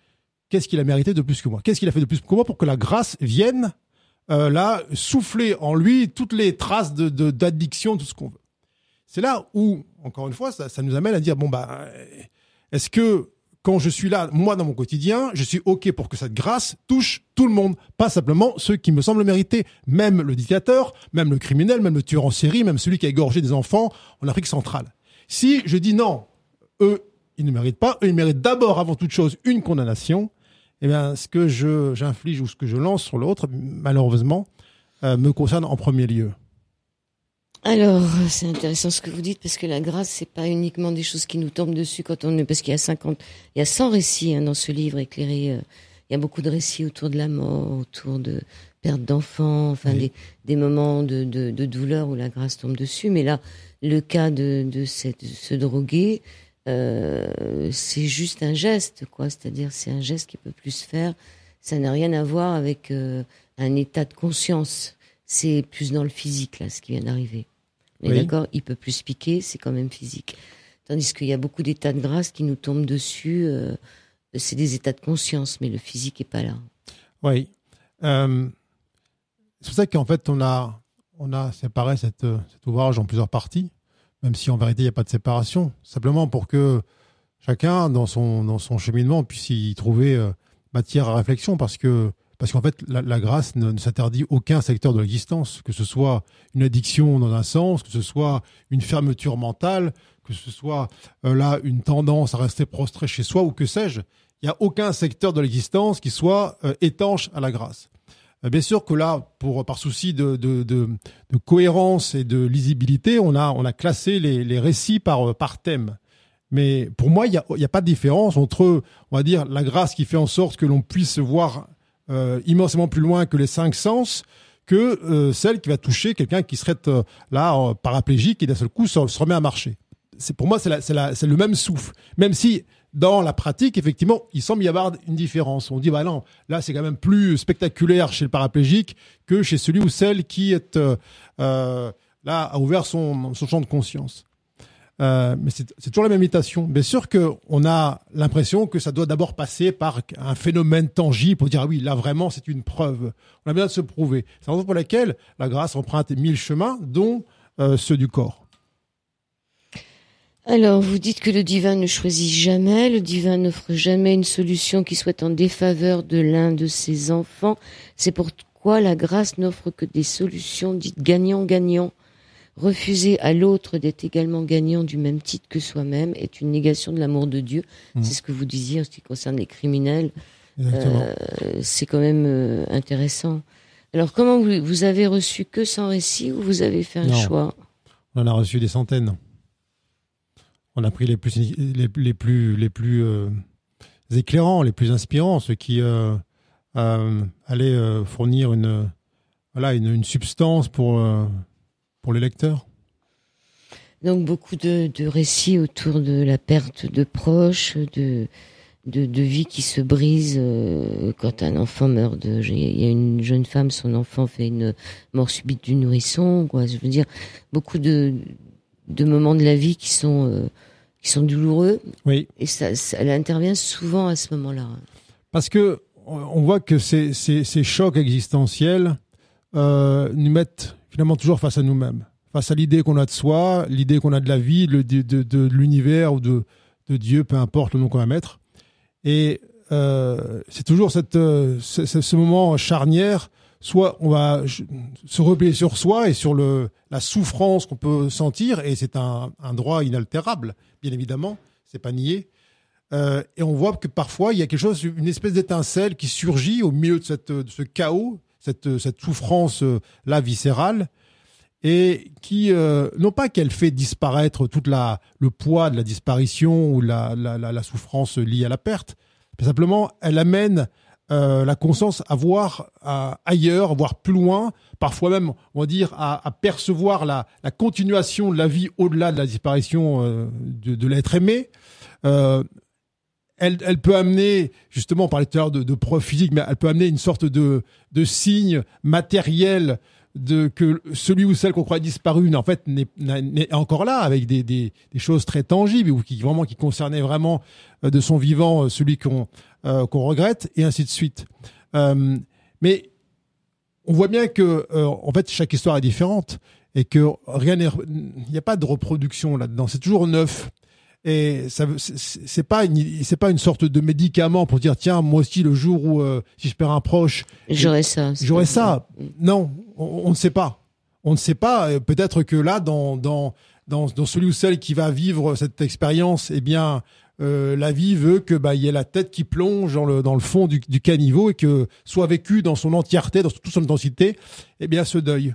qu'est-ce qu'il a mérité de plus que moi? Qu'est-ce qu'il a fait de plus que moi pour que la grâce vienne là souffler en lui toutes les traces de, d'addiction, tout ce qu'on veut? C'est là où, encore une fois, ça, nous amène à dire, bon, bah est-ce que quand je suis là, moi, dans mon quotidien, je suis OK pour que cette grâce touche tout le monde, pas simplement ceux qui me semblent mériter, même le dictateur, même le criminel, même le tueur en série, même celui qui a égorgé des enfants en Afrique centrale. Si je dis non, eux, ils ne méritent pas, eux, ils méritent d'abord, avant toute chose, une condamnation, eh bien, ce que j'inflige ou ce que je lance sur l'autre, malheureusement, euh, me concerne en premier lieu. Alors, c'est intéressant ce que vous dites parce que la grâce, c'est pas uniquement des choses qui nous tombent dessus quand on est, parce qu'il y a 50, il y a 100 récits hein, dans ce livre éclairé. Euh, il y a beaucoup de récits autour de la mort, autour de perte d'enfants, enfin oui. des, des, moments de, de, de, douleur où la grâce tombe dessus. Mais là, le cas de, de, cette, de se droguer, euh, c'est juste un geste, quoi. C'est-à-dire, c'est un geste qui peut plus se faire. Ça n'a rien à voir avec euh, un état de conscience. C'est plus dans le physique, là, ce qui vient d'arriver. Mais oui. d'accord, il peut plus piquer, c'est quand même physique. Tandis qu'il y a beaucoup d'états de grâce qui nous tombent dessus. Euh, c'est des états de conscience, mais le physique est pas là. Oui. Euh, c'est pour ça qu'en fait, on a, on a séparé cette, cet ouvrage en plusieurs parties, même si en vérité, il n'y a pas de séparation. Simplement pour que chacun, dans son, dans son cheminement, puisse y trouver euh, matière à réflexion, parce que parce qu'en fait, la, grâce ne, s'interdit aucun secteur de l'existence, que ce soit une addiction dans un sens, que ce soit une fermeture mentale, que ce soit euh, là une tendance à rester prostré chez soi ou que sais-je. Il n'y a aucun secteur de l'existence qui soit euh, étanche à la grâce. Euh, bien sûr que là, pour, par souci de, cohérence et de lisibilité, on a, classé les, récits par, thème. Mais pour moi, il n'y a, a, pas de différence entre, on va dire, la grâce qui fait en sorte que l'on puisse voir immensément plus loin que les cinq sens que euh, celle qui va toucher quelqu'un qui serait euh, là euh, paraplégique et d'un seul coup se, remet à marcher. C'est pour moi c'est le même souffle, même si dans la pratique effectivement il semble y avoir une différence. On dit bah non là c'est quand même plus spectaculaire chez le paraplégique que chez celui ou celle qui est euh, là a ouvert son champ de conscience. Euh, mais c'est toujours la même imitation. Bien sûr qu'on a l'impression que ça doit d'abord passer par un phénomène tangible pour dire ah oui, là vraiment c'est une preuve. On a besoin de se prouver. C'est la raison pour laquelle la grâce emprunte mille chemins, dont euh, ceux du corps. Alors, vous dites que le divin ne choisit jamais, le divin n'offre jamais une solution qui soit en défaveur de l'un de ses enfants. C'est pourquoi la grâce n'offre que des solutions dites gagnant-gagnant refuser à l'autre d'être également gagnant du même titre que soi-même est une négation de l'amour de Dieu. Mmh. C'est ce que vous disiez en ce qui concerne les criminels. Euh, c'est quand même euh, intéressant. Alors, comment vous, vous, avez reçu que 100 récits ou vous avez fait un non. choix? On en a reçu des centaines. On a pris les plus, les, les plus, les plus euh, éclairants, les plus inspirants, ceux qui allaient fournir une, voilà, une, une substance pour pour les lecteurs Donc beaucoup de, de, récits autour de la perte de proches, de, de, de vie qui se brise euh, quand un enfant meurt. De, il y a une jeune femme, son enfant fait une mort subite du nourrisson. Quoi. Je veux dire, beaucoup de, de moments de la vie qui sont, euh, qui sont douloureux. Oui. Et ça, ça, elle intervient souvent à ce moment-là. Parce que on voit que ces, ces, ces chocs existentiels euh, nous mettent finalement toujours face à nous-mêmes, face à l'idée qu'on a de soi, l'idée qu'on a de la vie, de, l'univers ou de, Dieu, peu importe le nom qu'on va mettre. Et euh, c'est toujours cette, euh, ce, moment charnière. Soit on va se replier sur soi et sur le, la souffrance qu'on peut sentir, et c'est un, un, droit inaltérable, bien évidemment, c'est pas nié. Euh, et on voit que parfois il y a quelque chose, une espèce d'étincelle qui surgit au milieu de, cette, de ce chaos, cette, cette souffrance euh, viscérale, et qui euh, non pas qu'elle fait disparaître toute la le poids de la disparition ou la, la, souffrance liée à la perte, mais simplement elle amène euh, la conscience à voir ailleurs, voir plus loin, parfois même, on va dire, à, percevoir la, la, continuation de la vie au-delà de la disparition euh, de, l'être aimé. Euh, elle, elle, peut amener, justement, on parlait tout à l'heure de, de preuve physique, mais elle peut amener une sorte de, de signe matériel de que celui ou celle qu'on croit disparu en fait n'est encore là avec des, des, des, choses très tangibles ou qui vraiment qui concernaient vraiment de son vivant celui qu'on euh, qu'on regrette, et ainsi de suite. Euh, mais on voit bien que euh, en fait chaque histoire est différente et que rien il n'y a pas de reproduction là-dedans. C'est toujours neuf. Et ça, c'est pas une, c'est pas une sorte de médicament pour dire tiens moi aussi le jour où si je perds un proche, j'aurais ça. J'aurais ça. Non, on, on, ne sait pas. On ne sait pas. Peut-être que là, dans dans dans, dans celui ou celle qui va vivre cette expérience, eh bien, euh, la vie veut que bah il y ait la tête qui plonge dans le dans le fond du, du caniveau et que soit vécu dans son entièreté, dans toute son intensité, eh bien ce deuil.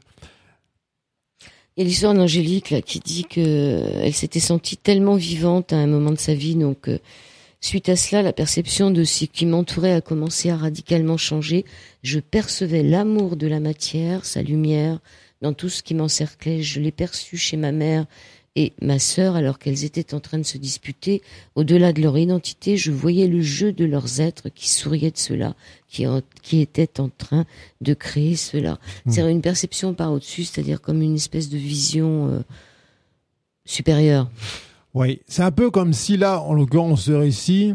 Il y a l'histoire d'Angélique là qui dit que elle s'était sentie tellement vivante à un moment de sa vie, donc euh, suite à cela, la perception de ce qui m'entourait a commencé à radicalement changer. Je percevais l'amour de la matière, sa lumière, dans tout ce qui m'encerclait. Je l'ai perçu chez ma mère et ma sœur, alors qu'elles étaient en train de se disputer, au-delà de leur identité, je voyais le jeu de leurs êtres qui souriaient de cela, qui, qui étaient en train de créer cela. Hmm. C'est une perception par au-dessus, c'est-à-dire comme une espèce de vision euh, supérieure. Oui, c'est un peu comme si là, en l'occurrence, ce récit,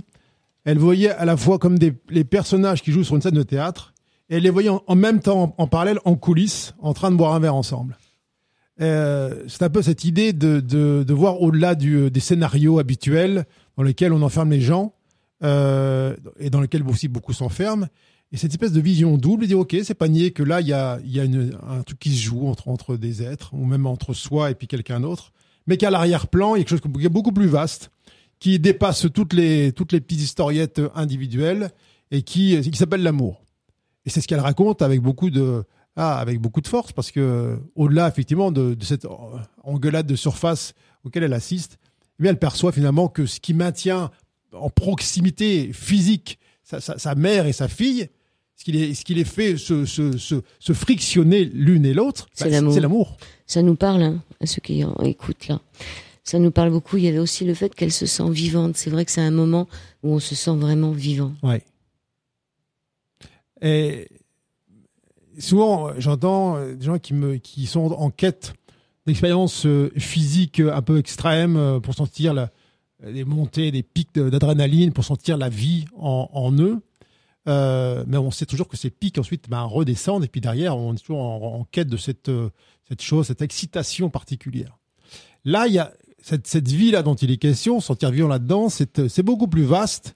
elle voyait à la fois comme des, les personnages qui jouent sur une scène de théâtre, et elle les voyait en, même temps, en parallèle, en coulisses, en train de boire un verre ensemble. Euh, c'est un peu cette idée de, de, de voir au-delà du, des scénarios habituels dans lesquels on enferme les gens euh, et dans lesquels aussi beaucoup s'enferment. Et cette espèce de vision double, dire ok, c'est pas nier que là il y a, y a un truc qui se joue entre entre des êtres ou même entre soi et puis quelqu'un d'autre, mais qu'à l'arrière-plan il y a quelque chose qui est beaucoup plus vaste, qui dépasse toutes les toutes les petites historiettes individuelles et qui qui s'appelle l'amour. Et c'est ce qu'elle raconte avec beaucoup de ah, avec beaucoup de force, parce que au-delà effectivement de, de, cette engueulade de surface auquel elle assiste, eh bien, elle perçoit finalement que ce qui maintient en proximité physique sa, sa, sa mère et sa fille, ce qui les, ce qui les fait se, se, se, se frictionner l'une et l'autre, c'est bah, l'amour. Ça nous parle, hein, à ceux qui écoutent là. Ça nous parle beaucoup. Il y avait aussi le fait qu'elle se sent vivante. C'est vrai que c'est un moment où on se sent vraiment vivant. Ouais. Et souvent, euh, j'entends euh, des gens qui me qui sont en quête d'expériences euh, physiques un peu extrêmes pour sentir la, des montées, des pics d'adrénaline, pour sentir la vie en, en eux. Euh, mais on sait toujours que ces pics ensuite ben, redescendent et puis derrière on est toujours en, quête de cette cette chose, cette excitation particulière. Là, il y a cette, cette vie là dont il est question, sentir vivant là-dedans, c'est beaucoup plus vaste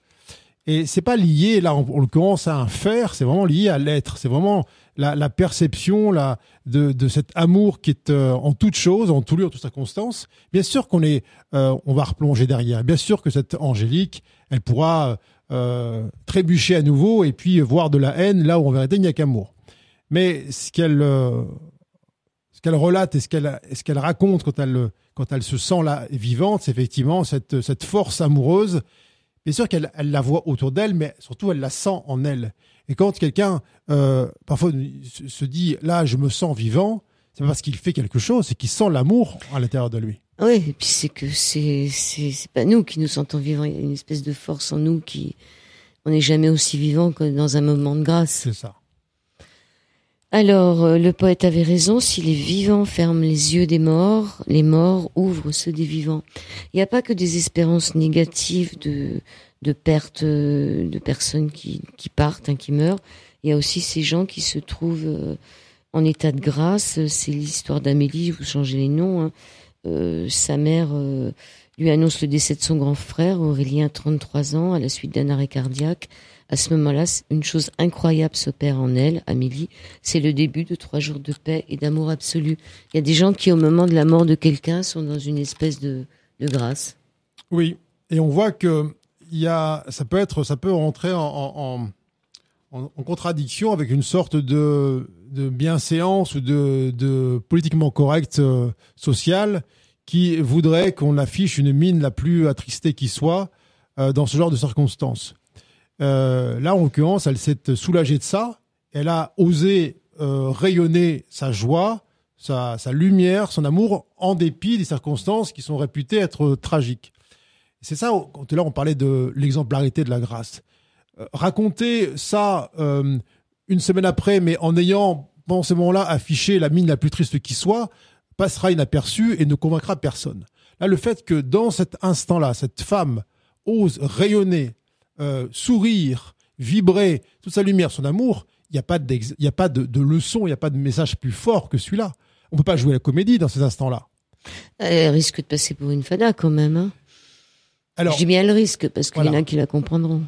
et c'est pas lié là en, en l'occurrence à un faire, c'est vraiment lié à l'être. C'est vraiment la, perception de, de cet amour qui est euh, en toute chose, en tout lieu, en toute circonstance, bien sûr qu'on est, euh, on va replonger derrière. Bien sûr que cette Angélique, elle pourra euh, trébucher à nouveau et puis voir de la haine là où en vérité il n'y a qu'amour. Mais ce qu'elle ce qu'elle relate et ce qu'elle ce qu'elle raconte quand elle quand elle se sent là vivante, c'est effectivement cette cette force amoureuse. Bien sûr qu'elle elle la voit autour d'elle, mais surtout elle la sent en elle. Et quand quelqu'un euh, parfois se dit là je me sens vivant, c'est pas parce qu'il fait quelque chose, c'est qu'il sent l'amour à l'intérieur de lui. Oui, et puis c'est que c'est c'est c'est pas nous qui nous sentons vivants, il y a une espèce de force en nous qui on n'est jamais aussi vivant que dans un moment de grâce. C'est ça. Alors, euh, le poète avait raison, si les vivants ferment les yeux des morts, les morts ouvrent ceux des vivants. Il n'y a pas que des espérances négatives de, de perte euh, de personnes qui, qui partent, hein, qui meurent. Il y a aussi ces gens qui se trouvent euh, en état de grâce. C'est l'histoire d'Amélie, vous changez les noms. Hein. Euh, sa mère lui annonce le décès de son grand frère, Aurélien, 33 ans, à la suite d'un arrêt cardiaque. À ce moment-là, une chose incroyable s'opère en elle, Amélie. C'est le début de trois jours de paix et d'amour absolu. Il y a des gens qui, au moment de la mort de quelqu'un, sont dans une espèce de, de grâce. Oui, et on voit que y a, ça peut être, ça peut rentrer en, contradiction avec une sorte de, bienséance ou de, de politiquement correct euh, social qui voudrait qu'on affiche une mine la plus attristée qui soit euh, dans ce genre de circonstances. Euh, là, en l'occurrence, elle s'est soulagée de ça. Elle a osé euh, rayonner sa joie, sa, sa, lumière, son amour, en dépit des circonstances qui sont réputées être tragiques. C'est ça, quand là on parlait de l'exemplarité de la grâce. Euh, raconter ça euh, une semaine après, mais en ayant, pendant ce moment-là, affiché la mine la plus triste qui soit, passera inaperçu et ne convaincra personne. Là, le fait que dans cet instant-là, cette femme ose rayonner, euh, sourire, vibrer, toute sa lumière, son amour, il n'y a pas, y a pas de, de leçon, il n'y a pas de message plus fort que celui-là. On peut pas jouer la comédie dans ces instants-là. Elle risque de passer pour une fada quand même. Hein Alors, je dis bien le risque parce qu'il voilà. y en a qui la comprendront.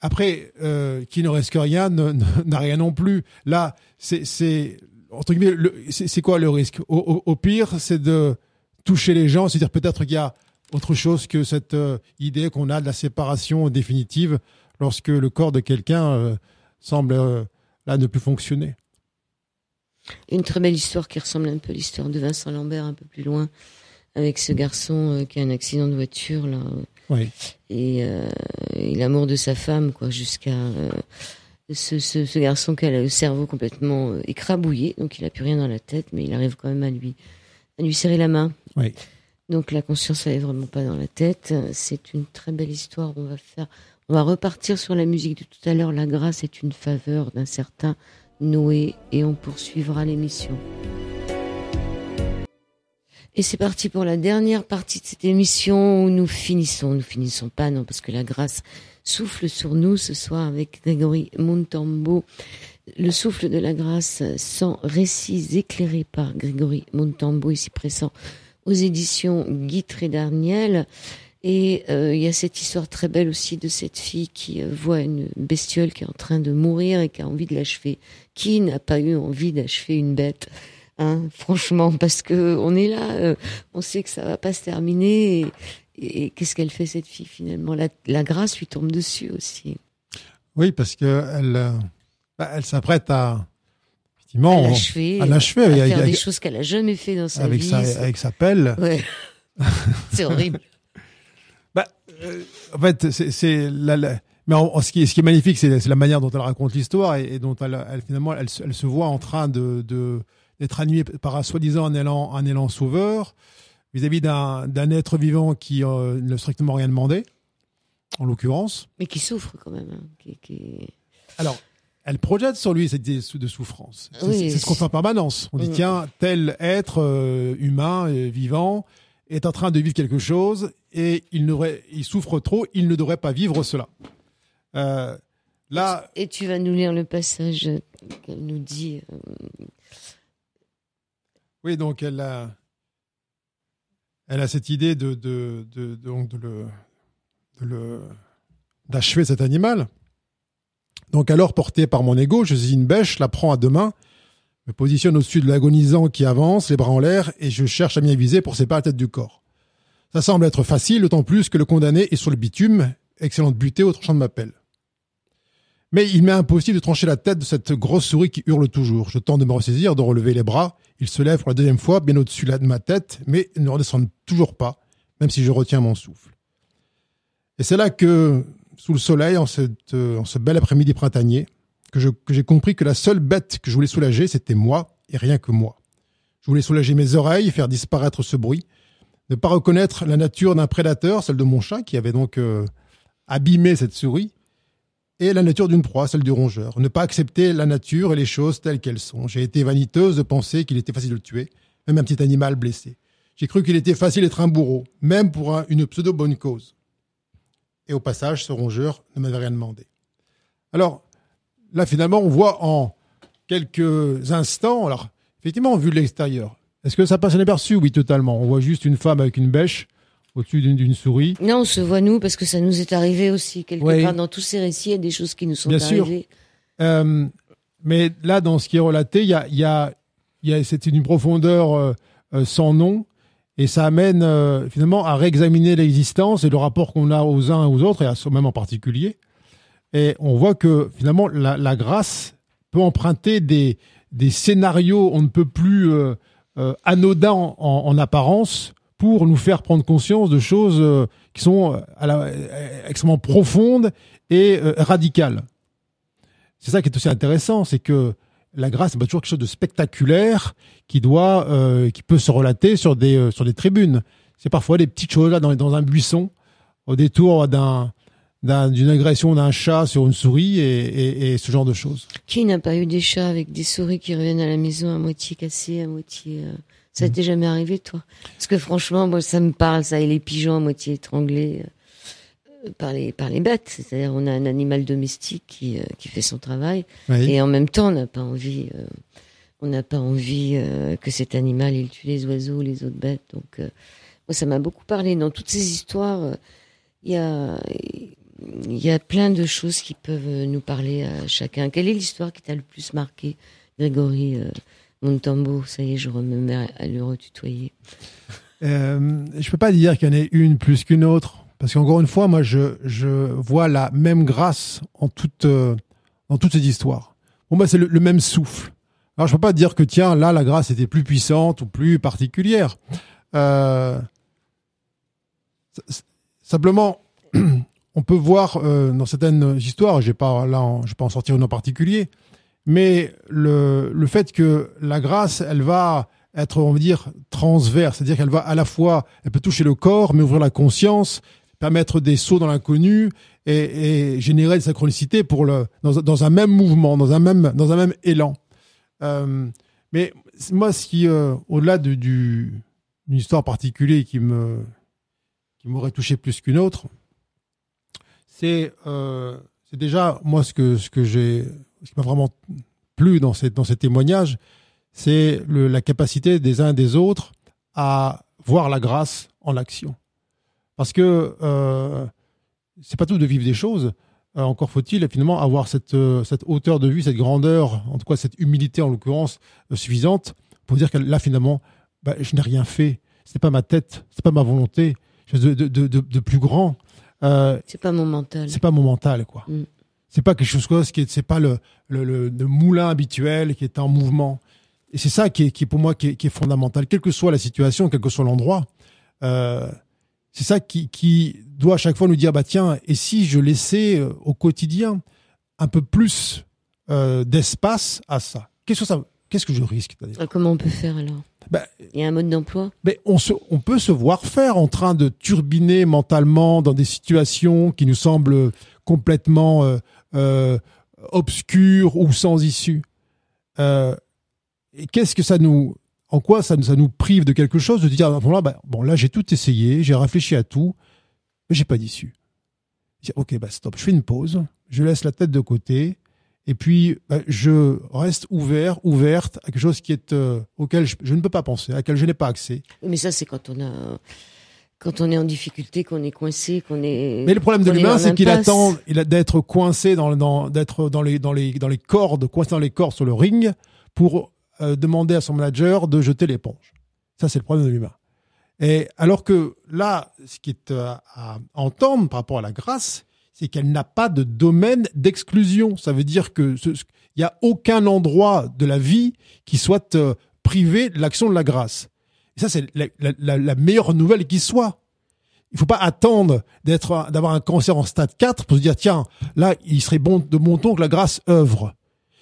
Après, euh, qui ne risque rien [LAUGHS] n'a rien non plus. Là, c'est entre guillemets, c'est quoi le risque? Au, au, au pire, c'est de toucher les gens, c'est-à-dire peut-être qu'il y a autre chose que cette euh, idée qu'on a de la séparation définitive lorsque le corps de quelqu'un euh, semble là ne plus fonctionner. Une très belle histoire qui ressemble un peu à l'histoire de Vincent Lambert un peu plus loin, avec ce garçon euh, qui a un accident de voiture là, oui. et, euh, et l'amour de sa femme quoi, jusqu'à ce, ce, ce, garçon qui a le cerveau complètement écrabouillé, donc il a plus rien dans la tête, mais il arrive quand même à lui à lui serrer la main. Oui. Donc la conscience elle est vraiment pas dans la tête. C'est une très belle histoire. On va faire, on va repartir sur la musique de tout à l'heure. La grâce est une faveur d'un certain Noé et on poursuivra l'émission. Et c'est parti pour la dernière partie de cette émission où nous finissons. Nous finissons pas, non, parce que la grâce souffle sur nous ce soir avec Grégory Montambo. Le souffle de la grâce sans récits éclairés par Grégory Montambo, ici présent aux éditions Guy Trédarniel. Et euh, il y a cette histoire très belle aussi de cette fille qui euh, voit une bestiole qui est en train de mourir et qui a envie de l'achever. Qui n'a pas eu envie d'achever une bête hein, Franchement, parce que on est là, euh, on sait que ça va pas se terminer. Et, et, et qu'est-ce qu'elle fait cette fille finalement? La, la, grâce lui tombe dessus aussi. Oui, parce que elle, elle s'apprête à effectivement à l'achever, à, à faire avec, des choses qu'elle a jamais fait dans sa avec vie. Sa, avec sa pelle. Ouais. [LAUGHS] c'est horrible. Bah, euh, en fait, c'est la, la, mais en, en, ce, qui est, ce qui est magnifique, c'est la manière dont elle raconte l'histoire et, et, dont elle, elle finalement, elle, elle, se voit en train de d'être animée par soi-disant un élan, un élan sauveur vis-à-vis d'un d'un être vivant qui euh, n'a strictement rien demandé, en l'occurrence. Mais qui souffre quand même. Hein, qui, qui... Alors, elle projette sur lui cette idée de souffrance. C'est Oui, ce qu'on fait en permanence. On dit Mm. tiens, tel être euh, humain, euh, vivant, est en train de vivre quelque chose et il, il souffre trop, il ne devrait pas vivre cela. Euh, là, Et tu vas nous lire le passage qu'elle nous dit. Oui, donc elle a, elle a cette idée de, de, donc de le, le, d'achever cet animal. Donc alors, porté par mon ego, je saisis une bêche, la prends à deux mains, me positionne au-dessus de l'agonisant qui avance, les bras en l'air, et je cherche à m'y aviser pour séparer la tête du corps. Ça semble être facile, d'autant plus que le condamné est sur le bitume, excellente butée au tranchant de ma pelle. Mais il m'est impossible de trancher la tête de cette grosse souris qui hurle toujours. Je tente de me ressaisir, de relever les bras. Il se lève pour la deuxième fois, bien au-dessus de ma tête, mais ne redescend toujours pas, même si je retiens mon souffle. Et c'est là que, sous le soleil, en, cette, euh, ce bel après-midi printanier, que j'ai compris que la seule bête que je voulais soulager, c'était moi, et rien que moi. Je voulais soulager mes oreilles, faire disparaître ce bruit, ne pas reconnaître la nature d'un prédateur, celle de mon chat, qui avait donc euh, abîmé cette souris, et la nature d'une proie, celle du rongeur. Ne pas accepter la nature et les choses telles qu'elles sont. J'ai été vaniteuse de penser qu'il était facile de le tuer, même un petit animal blessé. J'ai cru qu'il était facile d'être un bourreau, même pour un- une pseudo-bonne cause. Et au passage, ce rongeur ne m'avait rien demandé. Alors, là, finalement, on voit en quelques instants, alors, effectivement, vu de l'extérieur, est-ce que ça passe inaperçu? Oui, totalement. On voit juste une femme avec une bêche au-dessus d'une- souris. Non, on se voit nous parce que ça nous est arrivé aussi quelque part dans tous ces récits. Il y a des choses qui nous sont Bien sûr. arrivées. Euh, mais là, dans ce qui est relaté, il y a, il y a, y a c'est une profondeur euh, euh, sans nom. Et ça amène finalement à réexaminer l'existence et le rapport qu'on a aux uns et aux autres, et à soi-même en particulier. Et on voit que finalement la, la grâce peut emprunter des, des scénarios on ne peut plus anodins en, en, apparence pour nous faire prendre conscience de choses euh, qui sont à la, extrêmement profondes et radicales. C'est ça qui est aussi intéressant, c'est que la grâce, c'est pas toujours quelque chose de spectaculaire qui doit, euh, qui peut se relater sur des euh, sur des tribunes. C'est parfois des petites choses là dans, un buisson, au détour d'un d'une agression d'un chat sur une souris et, ce genre de choses. Qui n'a pas eu des chats avec des souris qui reviennent à la maison à moitié cassées, à moitié... Euh... Ça t'est jamais arrivé, toi? Parce que franchement, moi, ça me parle, ça, et les pigeons à moitié étranglés euh, par les, par les bêtes. C'est-à-dire, on a un animal domestique qui, euh, qui fait son travail, Oui. et en même temps, on n'a pas envie... euh, on n'a pas envie euh, que cet animal il tue les oiseaux, les autres bêtes. Donc, euh, moi, ça m'a beaucoup parlé. Dans toutes ces histoires, euh, il y a il y a plein de choses qui peuvent euh, nous parler à chacun. Quelle est l'histoire qui t'a le plus marqué, Grégory euh, Montambo Ça y est, je me mets à le retutoyer. Euh, je peux pas dire qu'il y en ait une plus qu'une autre, parce qu'encore une fois, moi, je, je vois la même grâce en toute, euh, dans toutes ces histoires. Bon, bah, c'est le, même souffle. Alors, je peux pas dire que, tiens, là, la grâce était plus puissante ou plus particulière. Euh, simplement, [CLEARS THROAT] on peut voir euh, dans certaines histoires, je vais pas en sortir une en particulier, mais le, le fait que la grâce, elle va être, on va dire, transverse, c'est-à-dire qu'elle va à la fois, elle peut toucher le corps, mais ouvrir la conscience, permettre des sauts dans l'inconnu et, et générer de synchronicité pour le, dans, dans un même mouvement, dans un même, dans un même élan. Euh, mais moi, ce qui, euh, au-delà de, du, d'une histoire particulière qui me, qui m'aurait touché plus qu'une autre, c'est, euh, déjà moi ce que, ce que j'ai, ce qui m'a vraiment plu dans ces, dans ces témoignages, c'est la capacité des uns et des autres à voir la grâce en action. Parce que euh, c'est pas tout de vivre des choses. Euh, encore faut-il finalement avoir cette, euh, cette hauteur de vue, cette grandeur, en tout cas cette humilité en l'occurrence euh, suffisante pour dire que là finalement, bah, je n'ai rien fait. C'est pas ma tête, c'est pas ma volonté. Chose de, de, de, de, de plus grand. C'est pas mon mental. c'est pas mon mental quoi. Mm. C'est pas quelque chose qui est, c'est pas le, le, le, le moulin habituel qui est en mouvement. Et c'est ça qui est, qui est pour moi qui est, qui est fondamental, quelle que soit la situation, quel que soit l'endroit. Euh, c'est ça qui, qui doit à chaque fois nous dire bah tiens, et si je laissais euh, au quotidien un peu plus euh, d'espace à ça? Qu'est-ce que ça Qu'est-ce que je risque Ah, Comment on peut faire alors? Bah, Il y a un mode d'emploi? mais on, se, on peut se voir faire en train de turbiner mentalement dans des situations qui nous semblent complètement euh, euh, obscures ou sans issue. Euh, et qu'est-ce que ça nous, en quoi ça, nous- prive de quelque chose de dire à ce moment-là, bah, bon là j'ai tout essayé, j'ai réfléchi à tout, mais j'ai pas d'issue. Ok, bah stop, je fais une pause, je laisse la tête de côté, et puis bah, je reste ouvert, ouverte à quelque chose qui est euh, auquel je, je ne peux pas penser, à laquelle je n'ai pas accès. Mais ça, c'est quand on a, quand on est en difficulté, qu'on est coincé, qu'on est. Mais le problème de l'humain, c'est qu'il attend il a d'être coincé dans, dans d'être dans les dans les dans les cordes, coincé dans les cordes sur le ring pour euh, demander à son manager de jeter l'éponge. Ça, c'est le problème de l'humain. Et alors que là, ce qui est euh, à entendre par rapport à la grâce, c'est qu'elle n'a pas de domaine d'exclusion. Ça veut dire que il y a aucun endroit de la vie qui soit euh, privé de l'action de la grâce. Et ça, c'est la, la- la- la meilleure nouvelle qui soit. Il faut pas attendre d'être, d'avoir un cancer en stade 4 pour se dire, tiens, là, il serait bon de mon ton que la grâce œuvre.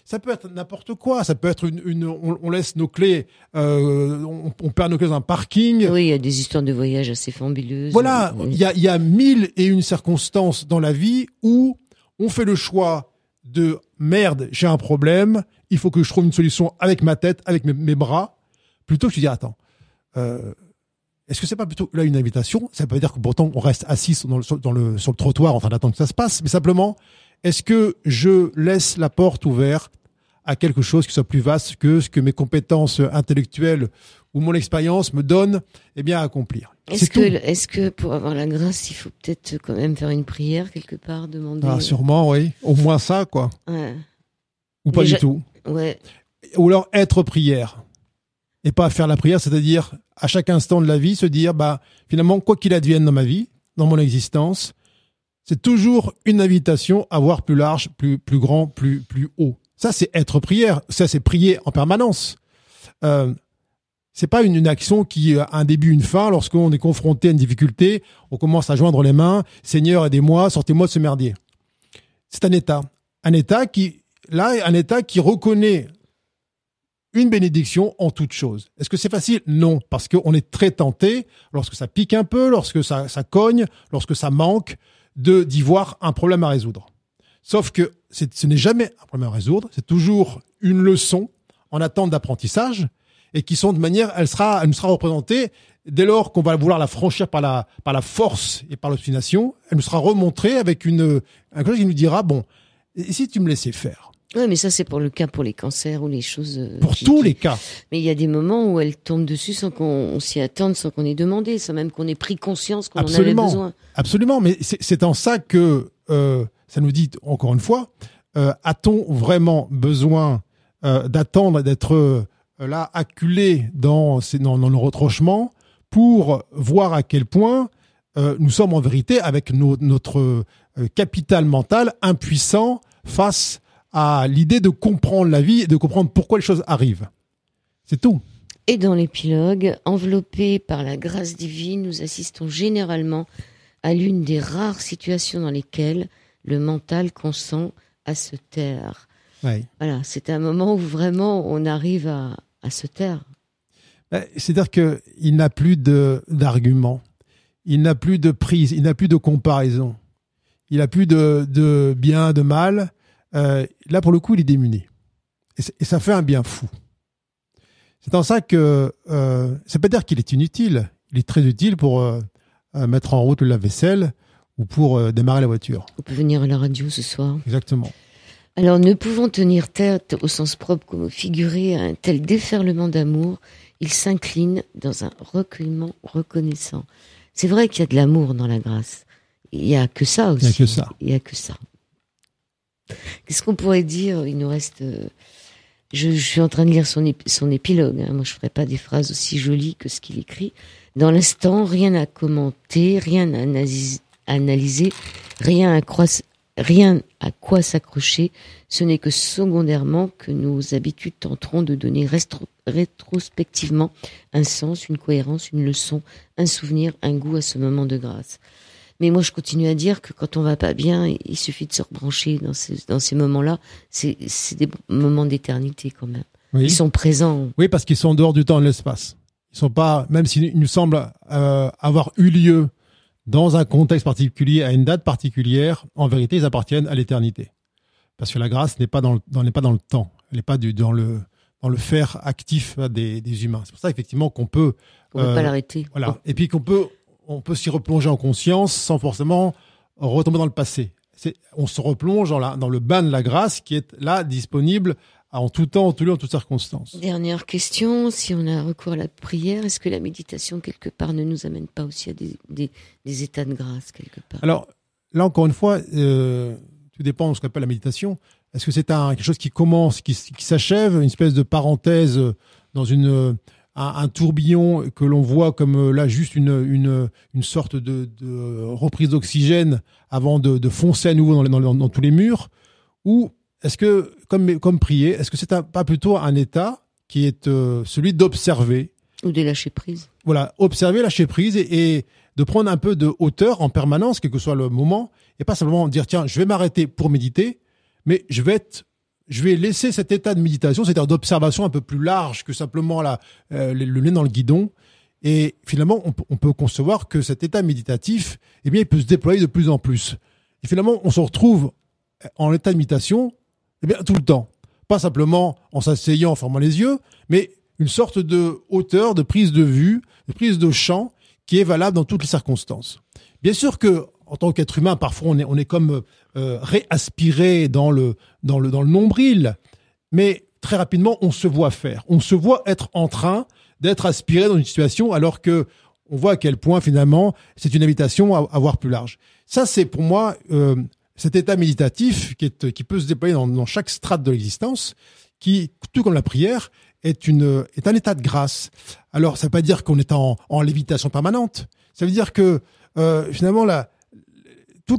Ça peut être n'importe quoi. Ça peut être une, une on, on laisse nos clés, euh, on, on perd nos clés dans un parking. Oui, il y a des histoires de voyage assez fabuleuses. Voilà, Oui. il y a, il y a mille et une circonstances dans la vie où on fait le choix de merde, j'ai un problème, il faut que je trouve une solution avec ma tête, avec mes, mes bras, plutôt que de dire attends, euh, est-ce que c'est pas plutôt là une invitation? Ça veut pas dire que pourtant on reste assis sur- dans le, dans le, sur le trottoir en train d'attendre que ça se passe, mais simplement, est-ce que je laisse la porte ouverte à quelque chose qui soit plus vaste que ce que mes compétences intellectuelles ou mon expérience me donnent eh bien, à accomplir? Est-ce que, pour avoir la grâce, il faut peut-être quand même faire une prière quelque part, demander. Ah, sûrement, oui. Au moins ça, quoi. Ouais. Ou pas Déjà- du tout. Ouais. Ou alors être prière. Et pas faire la prière, c'est-à-dire à chaque instant de la vie se dire bah finalement quoi qu'il advienne dans ma vie, dans mon existence, c'est toujours une invitation à voir plus large, plus plus grand, plus plus haut. Ça c'est être prière, ça c'est prier en permanence. Euh, c'est pas une, une, action qui a un début, une fin. Lorsqu'on est confronté à une difficulté, on commence à joindre les mains. Seigneur, aidez-moi, sortez-moi de ce merdier. C'est un état, un état qui, là, un état qui reconnaît une bénédiction en toute chose. Est-ce que c'est facile? Non, parce qu'on est très tenté, lorsque ça pique un peu, lorsque ça, ça cogne, lorsque ça manque, de d'y voir un problème à résoudre. Sauf que ce n'est jamais un problème à résoudre, c'est toujours une leçon en attente d'apprentissage et qui sont de manière, elle sera, elle nous sera représentée dès lors qu'on va vouloir la franchir par la, par la force et par l'obstination, elle nous sera remontrée avec une, un chose qui nous dira, bon, et si tu me laissais faire? Oui, mais ça c'est pour le cas pour les cancers ou les choses. euh, Pour qui- tous qui- les cas. Mais il y a des moments où elle tombe dessus sans qu'on on s'y attende, sans qu'on ait demandé, sans même qu'on ait pris conscience qu'on en avait besoin. Absolument, mais c'est en ça que euh, ça nous dit encore une fois, euh, a-t-on vraiment besoin euh, d'attendre d'être là acculé dans, dans, dans nos retranchements pour voir à quel point nous sommes en vérité avec nos- notre capital mental impuissant face à l'idée de comprendre la vie et de comprendre pourquoi les choses arrivent. C'est tout. Et dans l'épilogue, enveloppé par la grâce divine, nous assistons généralement à l'une des rares situations dans lesquelles le mental consent à se taire. Ouais. Voilà, c'est un moment où vraiment on arrive à, à se taire. Ben, C'est-à-dire qu'il n'a plus d'arguments, il n'a plus de prise, il n'a plus de comparaison, il n'a plus de, de bien, de mal. Euh, là, pour le coup, il est démuni. Et, ça fait un bien fou. C'est en ça que euh, ça peut dire qu'il est inutile. Il est très utile pour euh, euh, mettre en route le lave-vaisselle ou pour euh, démarrer la voiture. On peut venir à la radio ce soir. Exactement. Alors, ne pouvant tenir tête au sens propre comme figuré à un tel déferlement d'amour, il s'incline dans un recueillement reconnaissant. C'est vrai qu'il y a de l'amour dans la grâce. Il y a que ça aussi. Il y a que ça. Il y a que ça. Qu'est-ce qu'on pourrait dire? Il nous reste. euh, Je, suis en train de lire son, ép- son épilogue. hein. Moi, je ferai pas des phrases aussi jolies que ce qu'il écrit. Dans l'instant, rien à commenter, rien à analyse- analyser, rien à, quoi s'accrocher. Ce n'est que secondairement que nos habitudes tenteront de donner rétrospectivement un sens, une cohérence, une leçon, un souvenir, un goût à ce moment de grâce. Mais moi, je continue à dire que quand on va pas bien, il suffit de se rebrancher dans ces, dans ces moments-là. C'est des moments d'éternité quand même. Oui. Ils sont présents. Oui, parce qu'ils sont en dehors du temps et de l'espace. Ils sont pas, même s'il nous semble euh, avoir eu lieu dans un contexte particulier, à une date particulière, en vérité, ils appartiennent à l'éternité. Parce que la grâce n'est pas dans le, n'est pas dans le temps. Elle n'est pas du, dans le, dans le faire actif des, des humains. C'est pour ça, effectivement, qu'on peut, On ne peut Euh, pas l'arrêter. voilà. Et puis qu'on peut, on peut s'y replonger en conscience sans forcément retomber dans le passé. On se replonge dans, la, dans le bain de la grâce qui est là, disponible en tout temps, en tout lieu, en toutes circonstances. Dernière question, si on a recours à la prière, est-ce que la méditation, quelque part, ne nous amène pas aussi à des, des, des états de grâce, quelque part? Alors, là, encore une fois, euh, tout dépend de ce qu'on appelle la méditation. Est-ce que c'est quelque chose qui commence, qui, qui s'achève, une espèce de parenthèse dans une, un, un tourbillon que l'on voit comme euh, là juste une, une, une sorte de, de reprise d'oxygène avant de, de foncer à nouveau dans, les- dans, tous les murs Ou est-ce que, comme, comme prier, est-ce que c'est pas plutôt un état qui est euh, celui d'observer? Ou de lâcher prise. Voilà, observer, lâcher prise et, et de prendre un peu de hauteur en permanence, quel que soit le moment, et pas simplement dire tiens, je vais m'arrêter pour méditer, mais je vais être, je vais laisser cet état de méditation, c'est-à-dire d'observation un peu plus large que simplement la, euh, le, nez dans le guidon. Et finalement, on, on peut concevoir que cet état méditatif, eh bien, il peut se déployer de plus en plus. Et finalement, on se retrouve en état de méditation, eh bien, tout le temps. Pas simplement en s'asseyant, en fermant les yeux, mais une sorte de hauteur, de prise de vue, de prise de champ qui est valable dans toutes les circonstances. Bien sûr que, en tant qu'être humain, parfois on est, on est comme euh, réaspiré dans le, dans, le, dans le nombril, mais très rapidement on se voit faire, on se voit être en train d'être aspiré dans une situation alors que on voit à quel point finalement c'est une invitation à, à voir plus large. Ça c'est pour moi euh, cet état méditatif qui, est, qui peut se déployer dans, dans chaque strate de l'existence, qui, tout comme la prière, est une est un état de grâce. Alors ça veut pas dire qu'on est en, en lévitation permanente. Ça veut dire que euh, finalement la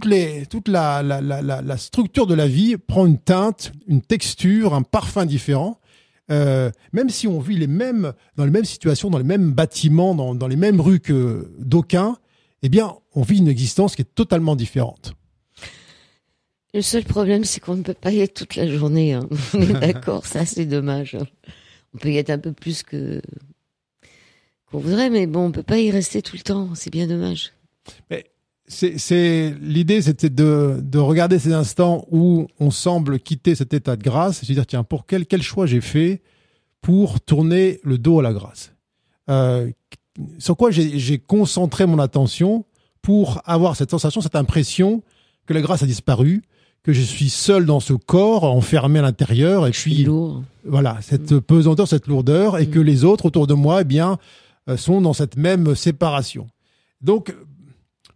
les, toute la, la, la, la, structure de la vie prend une teinte, une texture, un parfum différent. Euh, même si on vit les mêmes, dans les mêmes situations, dans les mêmes bâtiments, dans, dans les mêmes rues que d'aucuns, eh bien, on vit une existence qui est totalement différente. Le seul problème, c'est qu'on ne peut pas y être toute la journée. Hein. [LAUGHS] On est d'accord, ça c'est dommage. On peut y être un peu plus que qu'on voudrait, mais bon, on peut pas y rester tout le temps. C'est bien dommage. Mais c'est l'idée, c'était de, de regarder ces instants où on semble quitter cet état de grâce, et se dire tiens, pour quel quel choix j'ai fait pour tourner le dos à la grâce? Euh, sur quoi j'ai concentré mon attention pour avoir cette sensation, cette impression que la grâce a disparu, que je suis seul dans ce corps, enfermé à l'intérieur, et puis lourd. voilà cette mm. pesanteur, cette lourdeur, et mm. que les autres autour de moi, eh bien, euh, sont dans cette même séparation. Donc,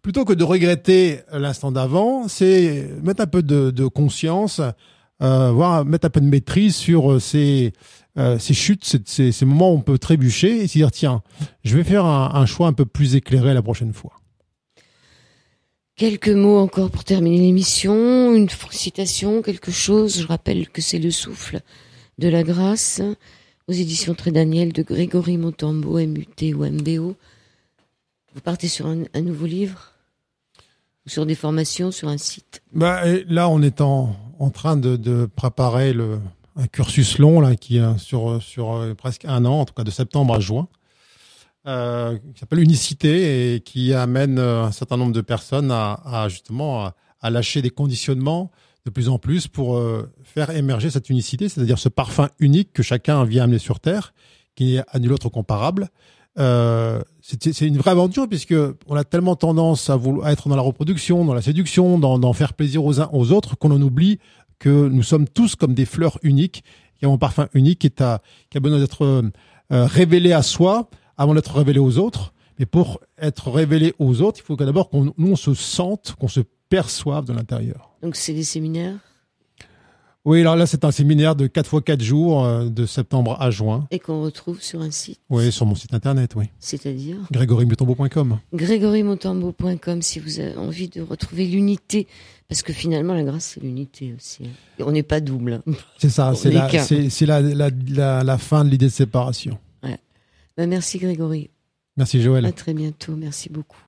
plutôt que de regretter l'instant d'avant, c'est mettre un peu de, conscience, euh, voir mettre un peu de maîtrise sur euh, ces euh, ces chutes, ces, ces, moments où on peut trébucher et se dire tiens, je vais faire un, choix un peu plus éclairé la prochaine fois. Quelques mots encore pour terminer l'émission, une citation, quelque chose. Je rappelle que c'est le souffle de la grâce aux éditions Très Daniel de Grégory Montambo, MUT ou MBO. Vous partez sur un nouveau livre? Sur des formations sur un site bah, Là, on est en, train de, préparer un cursus long qui est sur, euh, presque un an, en tout cas de septembre à juin, euh, qui s'appelle Unicité et qui amène euh, un certain nombre de personnes à, justement à, lâcher des conditionnements de plus en plus pour faire émerger cette unicité, c'est-à-dire ce parfum unique que chacun vient amener sur Terre, qui n'est à nul autre comparable. Euh, c'est une vraie aventure puisque on a tellement tendance à, vouloir, être dans la reproduction, dans la séduction, dans, faire plaisir aux uns aux autres qu'on en oublie que nous sommes tous comme des fleurs uniques, qui ont un parfum unique, qui, est à, qui a besoin d'être euh, révélé à soi avant d'être révélé aux autres. Mais pour être révélé aux autres, il faut d'abord qu'on nous on se sente, qu'on se perçoive de l'intérieur. Donc c'est des séminaires? Oui, alors là, c'est un séminaire de 4 fois 4 jours, euh, de septembre à juin. Et qu'on retrouve sur un site. Oui, sur mon site internet, oui. C'est-à-dire grégorymotambo.com. grégorymotambo.com si vous avez envie de retrouver l'unité. Parce que finalement, la grâce, c'est l'unité aussi. Hein. on n'est pas double. C'est ça, c'est la, la, la, la, la, fin de l'idée de séparation. Ouais. Ben, merci Grégory. Merci Joël. À très bientôt, merci beaucoup.